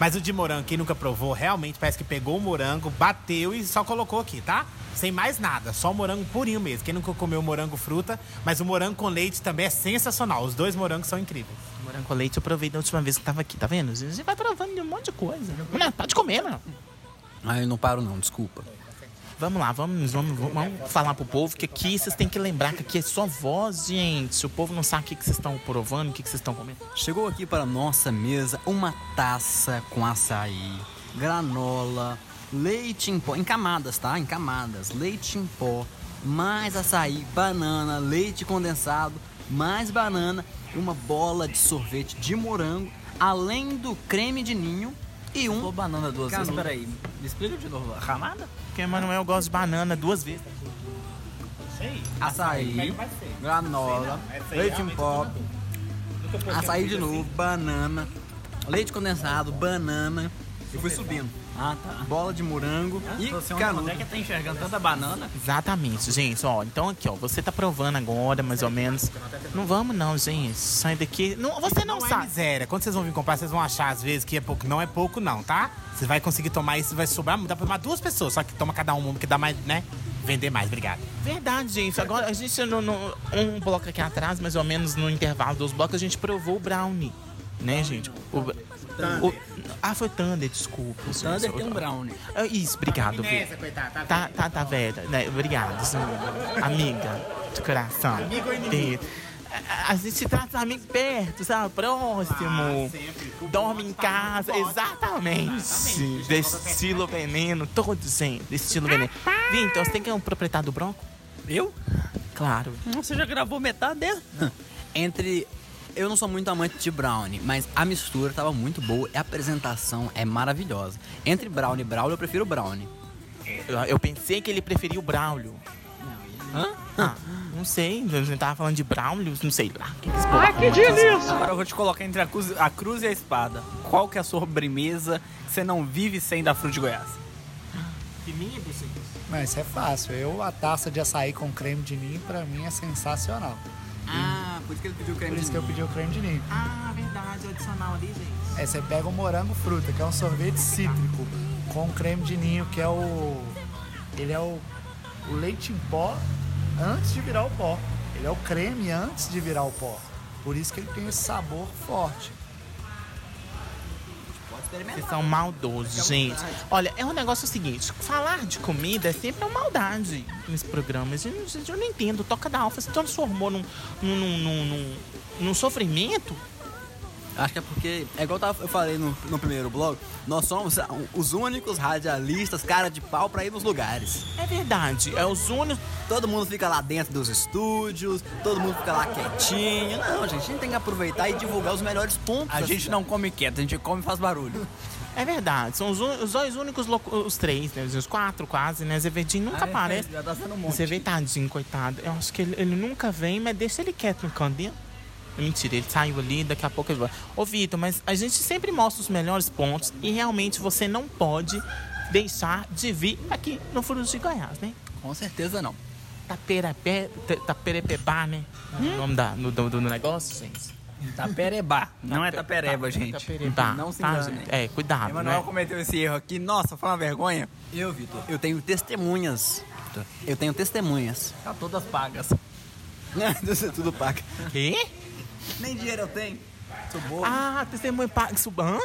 Mas o de morango, quem nunca provou, realmente parece que pegou o morango, bateu e só colocou aqui, tá? Sem mais nada, só o morango purinho mesmo. Quem nunca comeu morango fruta, mas o morango com leite também é sensacional. Os dois morangos são incríveis. Morango com leite eu provei da última vez que tava aqui, tá vendo? Gente vai provando de um monte de coisa. Não, pode comer, não. Ah, eu não paro não, desculpa. Vamos lá, vamos, vamos, vamos falar pro povo que aqui vocês têm que lembrar que aqui é só voz, gente. O povo não sabe o que vocês estão provando, o que que vocês estão comendo. Chegou aqui para a nossa mesa uma taça com açaí, granola, leite em pó, em camadas, tá? Em camadas. Leite em pó, mais açaí, banana, leite condensado, mais banana, uma bola de sorvete de morango, além do creme de ninho e um banana duas vezes, Canudo. peraí. Me explica de novo. Ramada? Porque Emanuel gosta de banana duas vezes. açaí, granola, leite em pó, açaí de novo, banana, leite condensado, banana. E fui subindo. Ah, tá. Bola de morango e Você canudo. onde é que tá enxergando tanta banana? Exatamente, gente. Ó, então aqui, ó, você tá provando agora, mais ou menos. Não vamos não, gente. Sai daqui. Não, você não, Não é sabe. miséria. Quando vocês vão vir comprar, vocês vão achar às vezes que é pouco. Não é pouco, não, tá? Você vai conseguir tomar isso, vai sobrar. Dá pra tomar duas pessoas, só que toma cada uma, porque dá mais, né? Vender mais, obrigado. Verdade, gente. Agora a gente no, no- um bloco aqui atrás, mais ou menos no intervalo dos blocos, a gente provou o brownie, né, gente? O, o- ah, foi Thunder, desculpa. gente. Thunder tem um brownie. Ah, Isso, obrigado. Nessa, coitada, tá? Tá, tá, tá velha. Né? Obrigado, senhor. amiga de coração. Amigo ou inimigo? A, gente trata os amigos perto, sabe? Próximo. Dorme em casa. Exatamente. Desse estilo veneno. Todo, gente. Desse estilo veneno. Vitor, você tem que é um proprietário do Bronco? Eu? Claro. Você já gravou metade dele? Entre eu não sou muito amante de brownie, mas a mistura tava muito boa e a apresentação é maravilhosa. Entre brownie e brownie, eu prefiro brownie. Eu, eu pensei que ele preferia o Braulio. Hã? Ah, não sei. A gente tava falando de Braulio, não sei lá. Que que Ai, que essas- delícia! Agora eu vou te colocar entre a cruz, a cruz e a espada. Qual que é a sobremesa que você não vive sem da Fruta de Goiás? Que minha, você? Mas isso é fácil. Eu, a taça de açaí com creme de ninho, pra mim é sensacional. Ah, por isso que ele pediu creme Por isso que eu pedi o creme de ninho. Ah, verdade, o adicional ali, gente. É, você pega o morango fruta, que é um sorvete cítrico, com creme de ninho, que é o. Ele é o, o leite em pó antes de virar o pó. Ele é o creme antes de virar o pó. Por isso que ele tem esse sabor forte. Vocês são maldosos, gente. Olha, é um negócio seguinte: falar de comida é sempre uma maldade nesse programa. Não- eu não entendo. Toca da Alfa se transformou num, num, num, num- num sofrimento. Acho que é porque, é igual eu falei no, no primeiro blog, nós somos os únicos radialistas, cara de pau, pra ir nos lugares. É verdade, é os únicos. Todo mundo fica lá dentro dos estúdios, todo mundo fica lá quietinho. Não, gente, a gente tem que aproveitar e divulgar os melhores pontos. A gente cidade. não come quieto, a gente come e faz barulho. É verdade, são os, os dois únicos, os três, né? Os quatro quase, né? Zeverdinho nunca Ah, é, aparece. já tá sendo um monte. Coitado. Eu acho que ele, ele nunca vem, mas deixa ele quieto no canto dele. Mentira, ele saiu ali, daqui a pouco ele vai. Ô, Vitor, mas a gente sempre mostra os melhores pontos e realmente você não pode deixar de vir aqui no Frutos de Goiás, né? Com certeza não. Taperapé, ta- Taperepebá, né? O nome da, no, do, do negócio, gente. Taperebá, não é Tape- tapereba, ta- gente. Taperebá, Não se tá, engane. gente? É, cuidado, Emanuel né? cometeu esse erro aqui. Nossa, foi uma vergonha. Eu, Vitor, eu tenho testemunhas. Eu tenho testemunhas. Tá todas pagas. Isso é tudo paga. Quê? Nem dinheiro eu tenho. Sou bobo. Ah, testemunha paga. Isso, hã?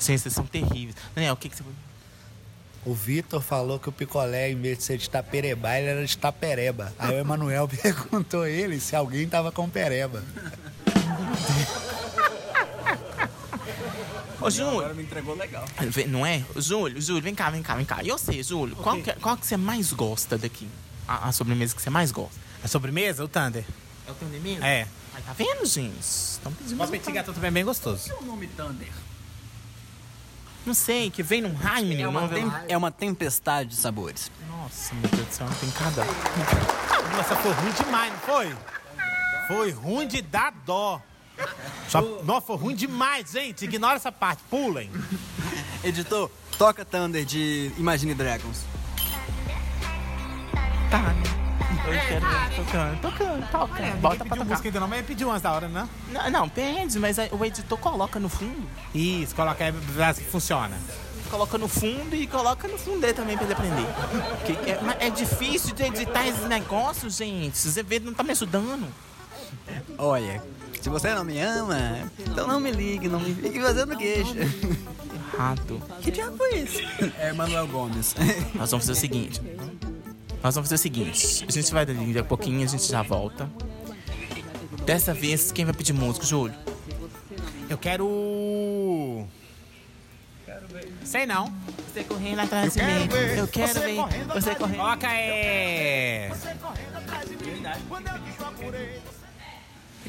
Gente, vocês são terríveis. Daniel, o que, que você. O Vitor falou que o picolé, em vez de ser de taperebá, ele era de tapereba. Aí o Emanuel perguntou a ele se alguém tava com pereba. Ô, Júlio. Agora me entregou legal. Não é? Júlio, Júlio, vem cá, vem cá, vem cá. E você, Júlio, qual, que, qual que você mais gosta daqui? A, a sobremesa que você mais gosta? A sobremesa, o Thunder. É o Thunder mesmo? É. Ai, tá vendo, gente? Estão pedindo um petit gâteau também é bem gostoso. o nome Thunder? Não sei, que vem num raio, É menino. uma, não tem- é uma tempestade de sabores. Nossa, meu Deus do céu, tem cada. Nossa, foi ruim demais, não foi? Foi ruim de dar dó. Só, nossa, foi ruim demais, gente. Ignora essa parte, pulem. Editor, toca Thunder de Imagine Dragons. Tá, né? Eu quero ver tocando, tocando, toca. Bota pra Pediu tocar. música ainda não, mas pediu umas da hora, né? Não, não, pede, mas aí o editor coloca no fundo. Isso, coloca aí, funciona. Coloca no fundo e coloca no fundo dele também pra ele aprender. Que é, mas é difícil de editar esses negócios, gente. Você vê, não tá me ajudando. Olha, se você não me ama, então não me ligue, não me fique fazendo queixa. Errado. Que diabo foi isso? É Manuel Gomes. Nós vamos fazer o seguinte. Nós vamos fazer o seguinte. A gente vai dali a pouquinho, a gente já volta. Dessa vez, quem vai pedir música, Júlio? Eu quero. Sei não. Você correndo atrás de mim. Eu quero você ver correndo você atrás de correndo. mim. Coloca é.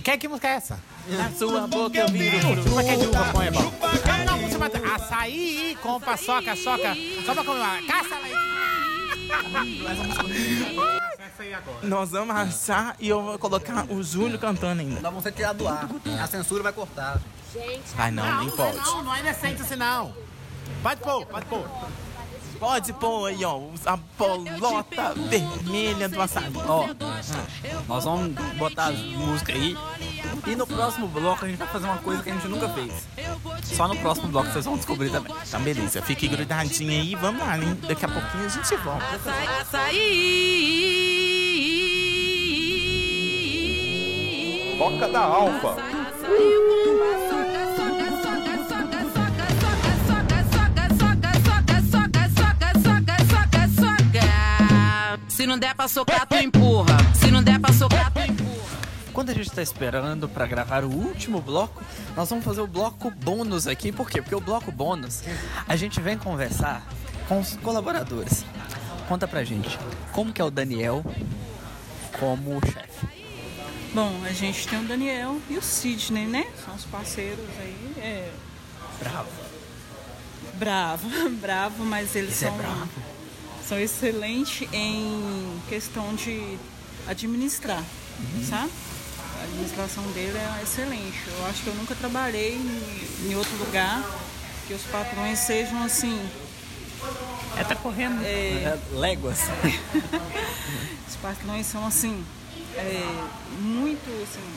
Que, que música é essa? Na sua boca eu viro fruto. Uma que é de uva, põe, é bom. Ah, não, você mata. Açaí com paçoca, soca. Só pra comer uma. Caça lá Nós vamos achar e eu vou colocar o Júlio cantando ainda. Nós vamos ser tirados do ar. A censura vai cortar. Vai não, nem pode. Não, não é decente assim, não. Pode pôr, pode pôr. Pode pôr aí, ó, a bolota vermelha do açaí. Ó, nós vamos botar as músicas aí. E no próximo bloco a gente vai fazer uma coisa que a gente nunca fez. Só no próximo bloco vocês vão descobrir também. Tá, beleza. Fique grudadinho aí. Vamos lá, né? Daqui a pouquinho a gente volta. Toca da Alfa. Se não der pra socar, tu empurra. Se não der pra socar, tu empurra. Quando a gente tá esperando pra gravar o último bloco, nós vamos fazer o bloco bônus aqui. Por quê? Porque o bloco bônus, a gente vem conversar com os colaboradores. Conta pra gente, como que é o Daniel como chefe? Bom, a gente tem o Daniel e o Sidney, né? São os parceiros aí. É... Bravo. Bravo, bravo, mas eles Esse é são, bravo. São excelentes em questão de administrar, Uhum. sabe? A administração dele é excelente. Eu acho que eu nunca trabalhei em, em outro lugar que os patrões sejam assim. É, tá correndo. É, Léguas. os patrões são assim, é, muito assim.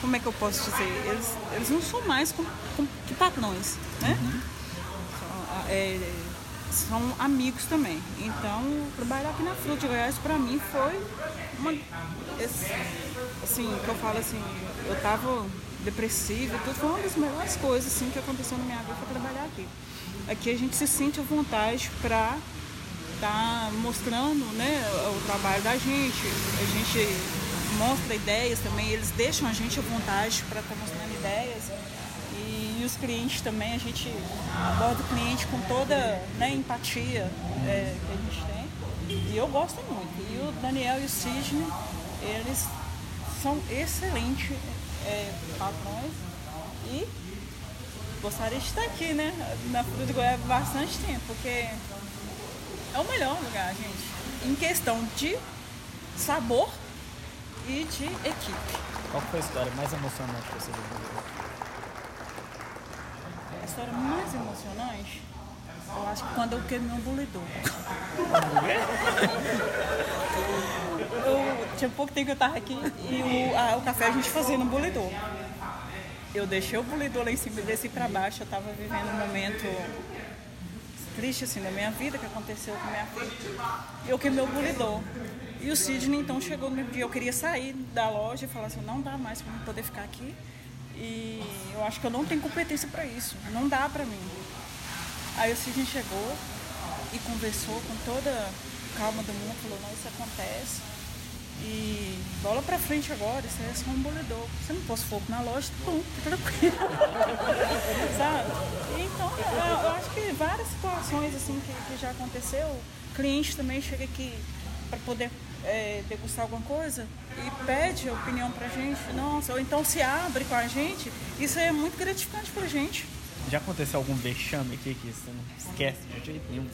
Como é que eu posso dizer? Eles, eles não são mais com, com- que patrões, né? São, é, são amigos também. Então, trabalhar aqui na Fruta de Goiás para mim foi uma. assim, que eu falo assim, eu tava depressiva tudo, foi uma das melhores coisas assim, que aconteceu na minha vida foi trabalhar aqui. Aqui a gente se sente à vontade para tá mostrando né, o trabalho da gente. A gente mostra ideias também, eles deixam a gente à vontade para estar mostrando ideias. E, os clientes também, a gente aborda o cliente com toda né, empatia é, que a gente tem. E eu gosto muito. E o Daniel e o Sidney, eles são excelentes é, patrões e gostaria de estar aqui, né? Na Fruta de Goiás há bastante tempo, porque é o melhor lugar, gente. Em questão de sabor e de equipe. Qual foi a história mais emocionante que você viveu? A história mais emocionante, eu acho que quando eu queimei um bulidor. eu, tinha pouco tempo que eu tava aqui e o, a- o café a gente fazia no bulidor. Eu deixei o bulidor lá em cima e desci pra baixo. Eu tava vivendo um momento triste assim da minha vida que aconteceu com minha filha. Eu queimei o bulidor. E o Sidney então chegou no dia. Eu queria sair da loja e falar assim, não dá mais pra mim poder ficar aqui. E eu acho que eu não tenho competência pra isso. Não dá pra mim. Aí o Sidney chegou e conversou com toda a calma do mundo, falou, não, isso acontece. E bola pra frente agora, isso é só um boledor. Você não pôs fogo na loja, tá bom, tá tranquilo. Sabe? Então, eu, acho que várias situações assim que, que já aconteceu, cliente também chega aqui para poder é, degustar alguma coisa e pede opinião pra gente, nossa, ou então se abre com a gente, isso é muito gratificante pra gente. Já aconteceu algum vexame aqui que você não esquece de jeito nenhum?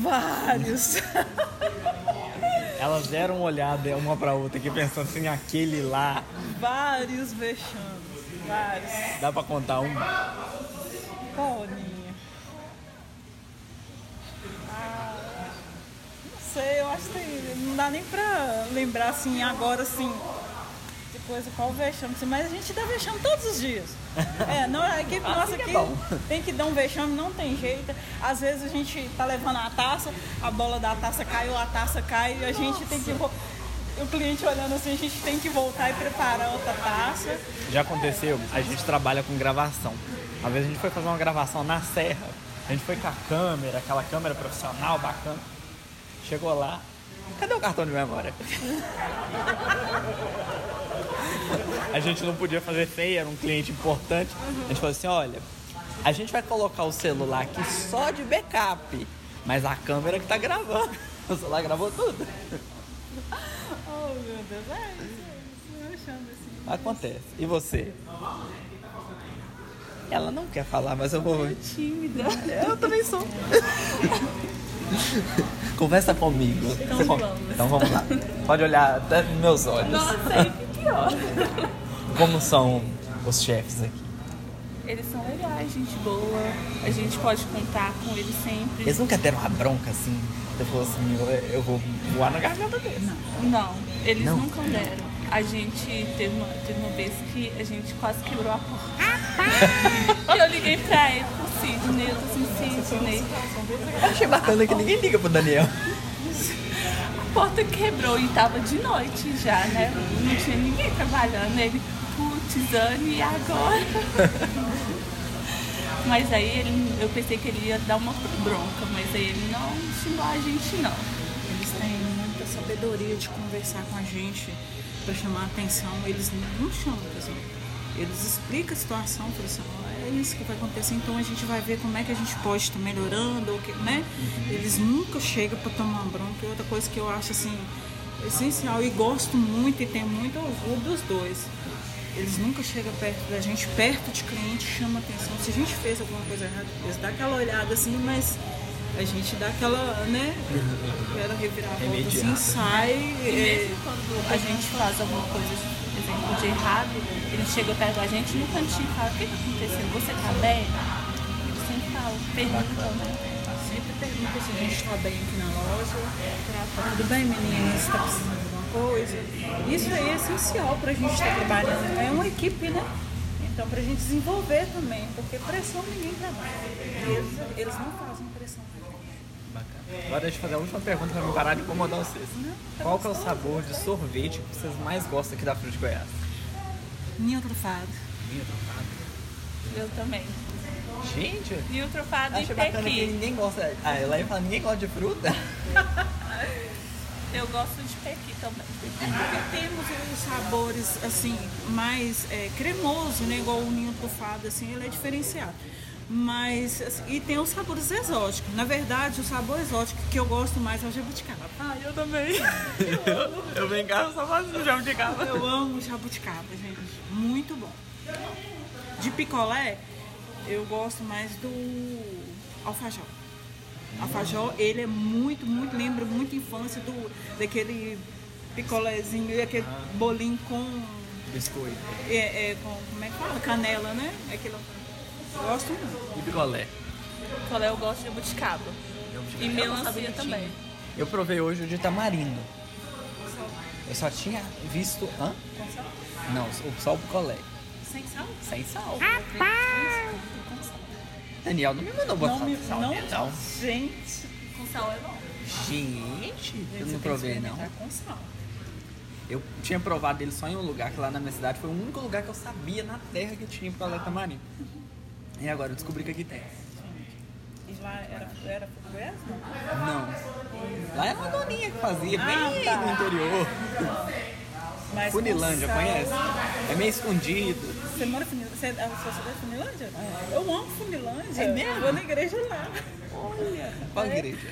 Vários. Elas deram uma olhada uma pra outra aqui pensando assim, aquele lá. Vários vexames. Vários. Dá pra contar um? Paulinha. Ah, sei, eu acho que tem- não dá nem pra lembrar assim agora assim. De coisa qual vexame, assim, mas a gente dá vexame todos os dias. É, não, a equipe Assim nossa é aqui bom. tem que dar um vexame, não tem jeito. Às vezes a gente tá levando a taça, a bola da taça caiu, a taça cai e a gente tem que. O cliente olhando assim, a gente tem que voltar e preparar outra taça. Já aconteceu, a gente trabalha com gravação. Uma vez a gente foi fazer uma gravação na serra. A gente foi com a câmera, aquela câmera profissional bacana. Chegou lá. Cadê o cartão de memória? A gente não podia fazer feia, era um cliente importante. A gente falou assim, olha, a gente vai colocar o celular aqui só de backup, mas a câmera que tá gravando. O celular gravou tudo. Oh meu Deus, é isso, isso, vexame assim. Acontece. E você? Ela não quer falar, mas eu vou. Tímida. Eu também sou. Conversa comigo. Então Você vamos. Então vamos lá. Pode olhar até nos meus olhos. Nossa, aí que pior. Como são os chefes aqui? Eles são legais, gente boa. A gente pode contar com eles sempre. Eles nunca deram uma bronca assim? Você falou assim, eu, eu vou voar na garganta deles. Não, eles Não? nunca deram. A gente teve uma, teve uma vez que a gente quase quebrou a porta. e eu liguei pra ele, pro Sidney, eu tô assim, Sidney. Eu achei bacana que ninguém liga pro Daniel. A porta quebrou e tava de noite já, né? Não tinha ninguém trabalhando. Ele, putz, Anne, e agora? Mas aí ele, eu pensei que ele ia dar uma bronca, mas aí ele não xingou a gente não. Eles têm muita sabedoria de conversar com a gente para chamar a atenção. Eles não chamam a atenção. Eles explicam a situação, falam assim, "Ó, é isso que vai acontecer, então a gente vai ver como é que a gente pode estar melhorando, ou que, né? Eles nunca chegam para tomar uma bronca. Outra coisa que eu acho assim, essencial e gosto muito e tenho muito orgulho dos dois. Eles nunca chegam perto da gente, perto de cliente, chama atenção. Se a gente fez alguma coisa errada, eles dão aquela olhada assim, mas a gente dá aquela, né? Aquela reviravolta assim, sai. E é, mesmo quando a gente faz alguma coisa, exemplo, de errado, ele chega perto da gente no cantinho e fala, o que está acontecendo? Você tá bem? Ele sempre fala, pergunta, né? Sempre pergunta se a gente está bem aqui na loja. Tá tudo bem, meninas? Está precisando de alguma coisa? Isso aí é essencial para a gente estar trabalhando. É uma equipe, né? Então, para a gente desenvolver também, porque pressão ninguém trabalha. Eles, eles não fazem pressão. Agora deixa eu fazer a última pergunta pra não parar de incomodar vocês. Qual que é o sabor de sorvete que vocês mais gostam aqui da Fruta de Goiás? Ninho trufado. Vinho trocado. Eu também. Gente, E o trufado e bacana que pequi. ninguém gosta. Ah, ela ia falar, ninguém gosta de fruta? Eu gosto de pequi também. Porque temos os sabores assim, mais é, cremoso, né? Igual o ninho trufado, assim, ele é diferenciado. Mas, assim, e tem os sabores exóticos. Na verdade, o sabor exótico que eu gosto mais é o jabuticaba. Ah, eu também. eu venho em casa só fazendo jabuticaba. Eu amo jabuticaba, gente. Muito bom. De picolé, eu gosto mais do alfajor. Alfajor, ele é muito, muito, lembra muito a infância do, daquele picolézinho e aquele bolinho com, Biscoito. é, é, com, como é que fala? Canela, né? Aquilo, eu gosto muito. E picolé. Qual é? Eu gosto de jabuticaba. E melancia também. Eu provei hoje o de tamarindo. Eu só tinha visto. Hã? Com sal? Não, o- só o picolé. Sem sal? Sem sal. Daniel não me mandou botar Não me- sal não- nele, não. Gente, Com sal é bom. Gente, eu não provei não. com sal. Eu tinha provado ele só em um lugar, que lá na minha cidade foi o único lugar que eu sabia na terra que tinha picolé de tamarindo. E agora eu descobri que aqui tem. E lá era, era português? Não. Lá é uma doninha que fazia, bem Ah, tá. no interior. Mas Funilândia, sal. conhece? É meio escondido. Você mora em Funilândia? Você, cidade é Funilândia? Eu amo Funilândia. É mesmo? Eu vou na igreja lá. Olha. Qual É, igreja?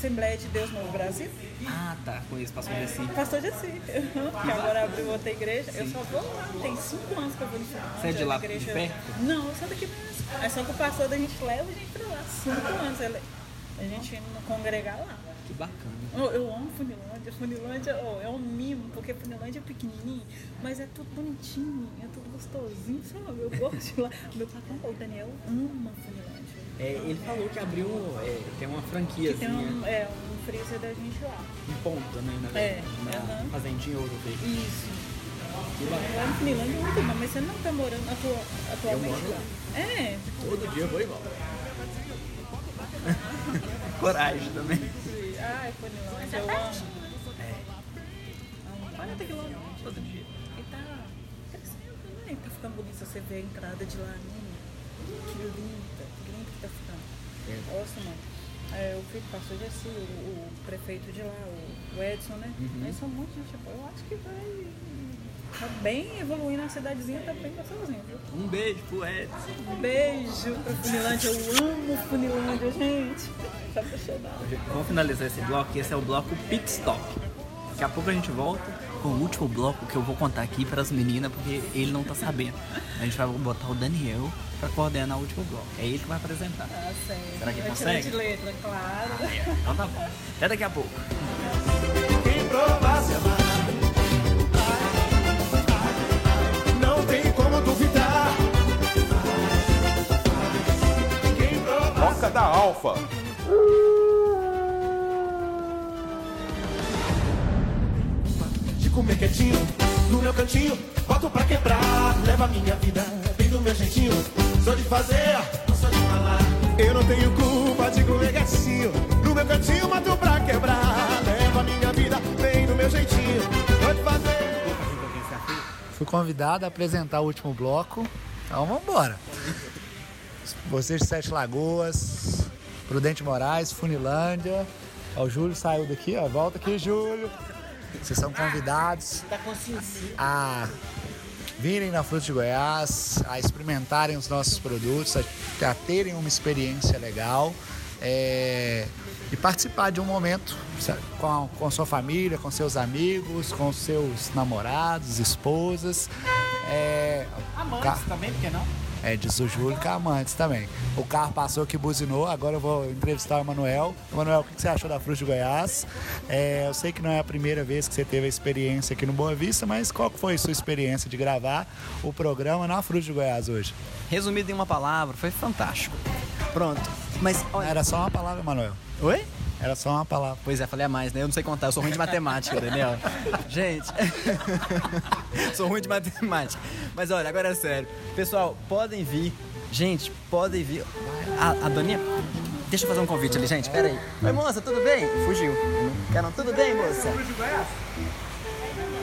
Assembleia de Deus no Brasil. Ah, tá. Conheço, pastor Desi. Pastor de Si. Que agora abriu outra igreja. Eu só vou lá. Tem cinco anos que eu vou no Funilândia. Você é de lá, igreja... de perto? Não, eu sou daqui mesmo. É só que o pastor da gente leva a gente pra lá. Cinco anos. Ele- A gente indo congregar lá. Que bacana. Eu, eu amo Funilândia. Funilândia oh, é um mimo, porque Funilândia é pequenininho, mas é tudo bonitinho, é tudo gostosinho, sabe? Eu gosto de lá. Meu patrão, o Daniel, ama Funilândia. É, ele falou que abriu, é, tem uma franquia Que tem um, é, um freezer da gente lá. em ponta, né? Na, É, na aham. fazendinha Ouro Verde. Isso. Que. Lá em Funilândia é muito bom, mas você não tá morando atua, atualmente lá. É. Todo dia eu vou igual. Coragem também. Ai, Funilândia, eu amo. É. 40 quilômetros todo dia. E tá crescendo também. Tá ficando bonito você ver a entrada de lá, né? Que linda, que linda que tá muito. É, o filho pastor Jessi, o, o prefeito de lá, o, Edson, né? Uhum. Eles são muito gente boa. Eu acho que vai. Tá bem evoluindo a cidadezinha, tá bem gostosinho, viu? Um beijo pro Edson. Um beijo pra Funilândia. Eu amo Funilândia, gente. Tá apaixonada. Vamos finalizar esse bloco, esse é o bloco Pit Stop. Daqui a pouco a gente volta com o último bloco que eu vou contar aqui para as meninas, porque ele não tá sabendo. A gente vai botar o Daniel para coordenar o último bloco. É ele que vai apresentar. Tá certo. Será que Vai consegue? de letra, claro. Então tá bom. Até daqui a pouco. Quem provasse amar Não tem como duvidar Toca da Alfa. de comer quietinho No meu cantinho, boto pra quebrar Leva a minha vida do meu jeitinho Sou de fazer, não sou de falar Eu não tenho culpa de comer quietinho No meu cantinho, mato pra quebrar Leva a minha vida bem do meu jeitinho Sou de fazer Fui convidado a apresentar o último bloco. Então vamos embora. Vocês de Sete Lagoas, Prudente Moraes, Funilândia. Ó, o Júlio saiu daqui, ó. Volta aqui, Júlio. Vocês são convidados Tá consciência. a virem na Fruta de Goiás, a experimentarem os nossos produtos, a, a terem uma experiência legal. é, e participar de um momento com a, com sua família, com seus amigos, com seus namorados, esposas. É, Amantes ca- também, por que não? É, diz o Júlio que é amantes também. O carro passou que buzinou, agora eu vou entrevistar o Emanuel. Emanuel, o que você achou da Fruta de Goiás? É, eu sei que não é a primeira vez que você teve a experiência aqui no Boa Vista, mas qual foi a sua experiência de gravar o programa na Fruta de Goiás hoje? Resumido em uma palavra, foi fantástico. Pronto. Mas olha. Era só uma palavra, Emanuel. Oi? Era só uma palavra. Pois é, falei a mais, né? Eu não sei contar, eu sou ruim de matemática, Daniel. Gente, sou ruim de matemática. Mas olha, agora é sério. Pessoal, podem vir. Gente, podem vir. A, a Doninha, deixa eu fazer um convite ali, gente. Pera aí. Oi, moça, tudo bem? Fugiu. Caramba, tudo bem, moça?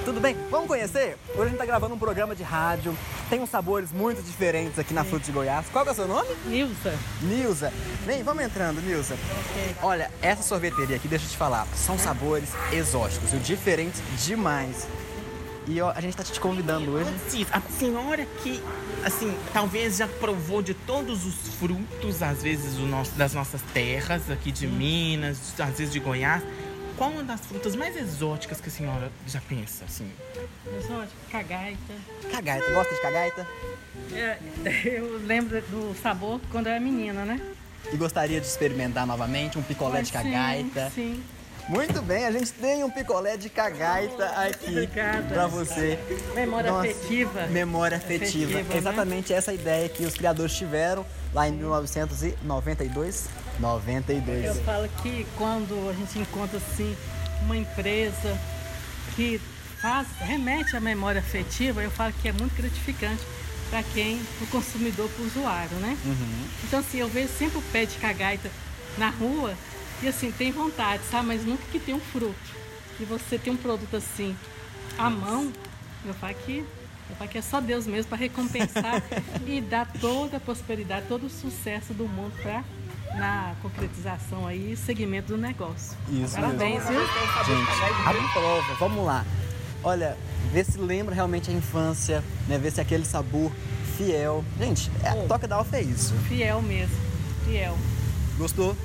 Tudo bem? Vamos conhecer? Hoje a gente tá gravando um programa de rádio. Tem uns sabores muito diferentes aqui na Fruta de Goiás. Qual é o seu nome? Nilza. Nilza. Vem, vamos entrando, Nilza. Olha, essa sorveteria aqui, deixa eu te falar, são sabores exóticos, viu? Diferentes demais. E ó, a gente tá te convidando hoje. A senhora que, assim, talvez já provou de todos os frutos, às vezes nosso, das nossas terras, aqui de Minas, às vezes de Goiás. Qual uma das frutas mais exóticas que a senhora já pensa, assim? Exótico, cagaita. Cagaita, gosta de cagaita? É, eu lembro do sabor quando eu era menina, né? E gostaria de experimentar novamente um picolé de Sim, cagaita? Sim. Muito bem, a gente tem um picolé de cagaita aqui Obrigada. pra você. Memória Nossa, afetiva. Memória afetiva. Afetiva, né? Exatamente essa ideia que os criadores tiveram lá em 1992. 92. Eu falo que quando a gente encontra assim uma empresa que faz, remete à memória afetiva, eu falo que é muito gratificante para quem, o consumidor, para o usuário, né? Então assim, eu vejo sempre o pé de cagaita na rua e assim, tem vontade, sabe? Mas nunca que tem um fruto. E você tem um produto assim, à mão, eu falo que, eu falo que é só Deus mesmo para recompensar e dar toda a prosperidade, todo o sucesso do mundo para na concretização aí e segmento do negócio. Isso Parabéns, mesmo. viu? Gente, a prova, vamos lá. Olha, vê se lembra realmente a infância, né? Vê se é aquele sabor fiel. Gente, é, a Toca da Alfa é isso. Fiel mesmo, fiel. Gostou?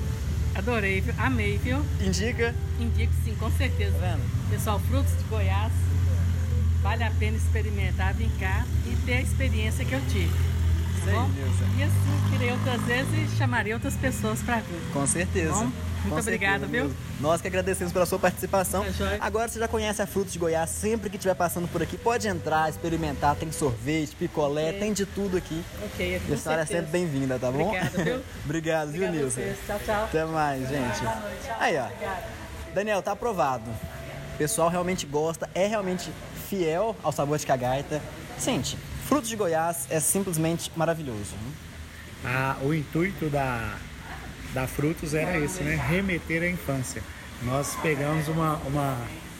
Adorei, viu? Amei, viu? Indica? Indico sim, com certeza. Tá vendo? Pessoal, frutos de Goiás, vale a pena experimentar, vir cá e ter a experiência que eu tive. Aí, bom? E assim, queria outras vezes e chamaria outras pessoas para vir. Com certeza. Bom, muito obrigada, viu? Nós que agradecemos pela sua participação. Joia. Agora você já conhece a Frutos de Goiás, sempre que estiver passando por aqui, pode entrar, experimentar. Tem sorvete, picolé, Ok. tem de tudo aqui. Ok, E com a senhora é sempre bem-vinda, tá bom? Obrigada, viu? Obrigado, viu, Nilson? Tchau, tchau. Até mais, gente. Boa noite. Tchau. Aí, ó. Obrigada. Daniel, tá aprovado. O pessoal realmente gosta, é realmente fiel ao sabor de cagaita. Sente, Frutos de Goiás é simplesmente maravilhoso. Ah, o intuito da, da Frutos era esse, né? Remeter à infância. Nós pegamos uma, uma.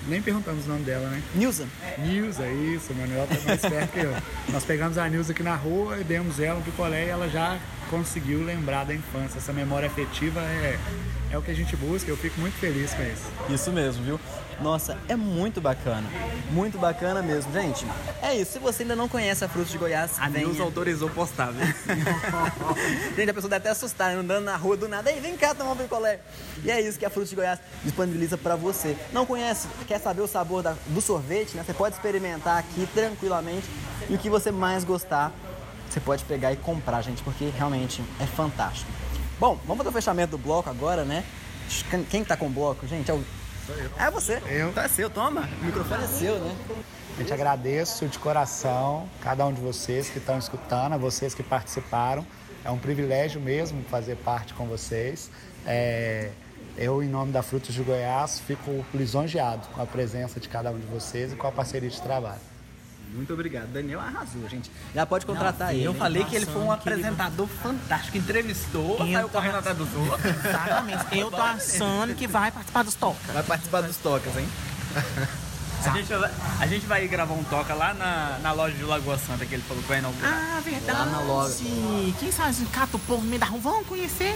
Nem perguntamos o nome dela, né? Nilza. Nilza, isso, o Manuel tá mais perto que eu. Nós pegamos a Nilza aqui na rua e demos ela um picolé e ela já conseguiu lembrar da infância. Essa memória afetiva é, é o que a gente busca, eu fico muito feliz com isso. Isso mesmo, viu? Nossa, é muito bacana. Muito bacana mesmo, gente. É isso, se você ainda não conhece a Frutos de Goiás, A venha. Nilza autorizou postar, viu? Gente, a pessoa deve até assustar, né? andando na rua do nada. Ei, vem cá tomar um picolé. E é isso que a Frutos de Goiás disponibiliza pra você. Não conhece, quer saber o sabor da- do sorvete, né? Você pode experimentar aqui tranquilamente. E o que você mais gostar, você pode pegar e comprar, gente, porque realmente é fantástico. Bom, vamos fazer o fechamento do bloco agora, né? Quem- Quem tá com o bloco, gente? É o... É você. Eu. Então é seu, toma. O microfone é seu, né? Gente, agradeço de coração cada um de vocês que estão escutando, a vocês que participaram. É um privilégio mesmo fazer parte com vocês. É, eu, em nome da Frutos de Goiás, fico lisonjeado com a presença de cada um de vocês e com a parceria de trabalho. Muito obrigado. Daniel arrasou, gente. Já pode contratar ele. Eu falei que ele foi um apresentador fantástico. Entrevistou, Eu saiu tô correndo atrás dos outros. Exatamente. Eu tô achando que vai participar dos toques. Vai participar dos tocas, hein? A gente, vai- a gente vai gravar um toca lá na, na loja de Lagoa Santa que ele falou que vai inaugurar. Ah, verdade. Lá na loja. Quem sabe cata o povo no meio da rua, vamos conhecer.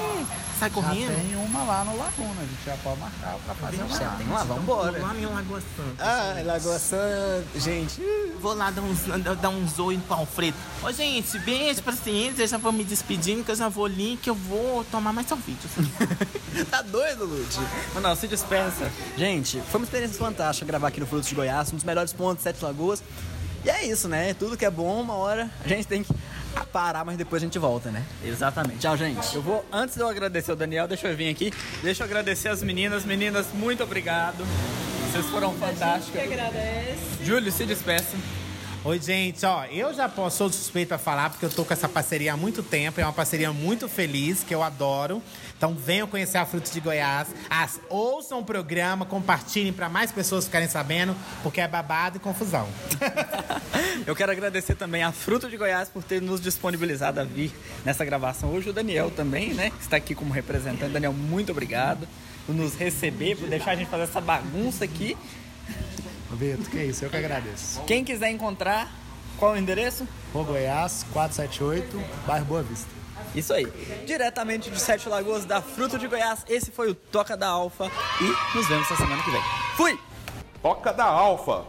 Sai correndo. Já tem uma lá no Laguna, a gente já pode marcar pra fazer uma Já lá. tem lá, vambora. Lá em Lagoa Santa. Ah, Lagoa Santa, gente. Vou lá dar uns, dar uns oi pro Alfredo. Ô, gente, beijo pra vocês. Eu já vou me despedindo, que eu já vou ali, que eu vou tomar mais um vídeo. tá doido, Lute? Não, não, se dispersa. Gente, foi uma experiência fantástica gravar aqui no Frutos de Goiás, um dos melhores pontos Sete Lagoas. E é isso, né? Tudo que é bom, uma hora a gente tem que parar, mas depois a gente volta, né? Exatamente. Tchau, gente. Eu vou, antes de eu agradecer o Daniel, deixa eu vir aqui. Deixa eu agradecer as meninas. Meninas, muito obrigado. Vocês foram fantásticas. agradece. Júlio, se despeça. Oi, gente, ó, eu já posso, sou suspeito a falar, porque eu tô com essa parceria há muito tempo, é uma parceria muito feliz, que eu adoro. Então venham conhecer a Frutos de Goiás, as, ouçam o programa, compartilhem para mais pessoas ficarem sabendo, porque é babado e confusão. Eu quero agradecer também a Fruto de Goiás por ter nos disponibilizado a vir nessa gravação. Hoje o Daniel também, né? que Está aqui como representante. Daniel, muito obrigado por nos receber, por deixar a gente fazer essa bagunça aqui. Vitor, que isso, eu que agradeço. Quem quiser encontrar, qual é o endereço? Rua Goiás, 478, bairro Boa Vista. Isso aí. Diretamente de Sete Lagoas, da Fruto de Goiás, esse foi o Toca da Alfa e nos vemos na semana que vem. Fui! Toca da Alfa.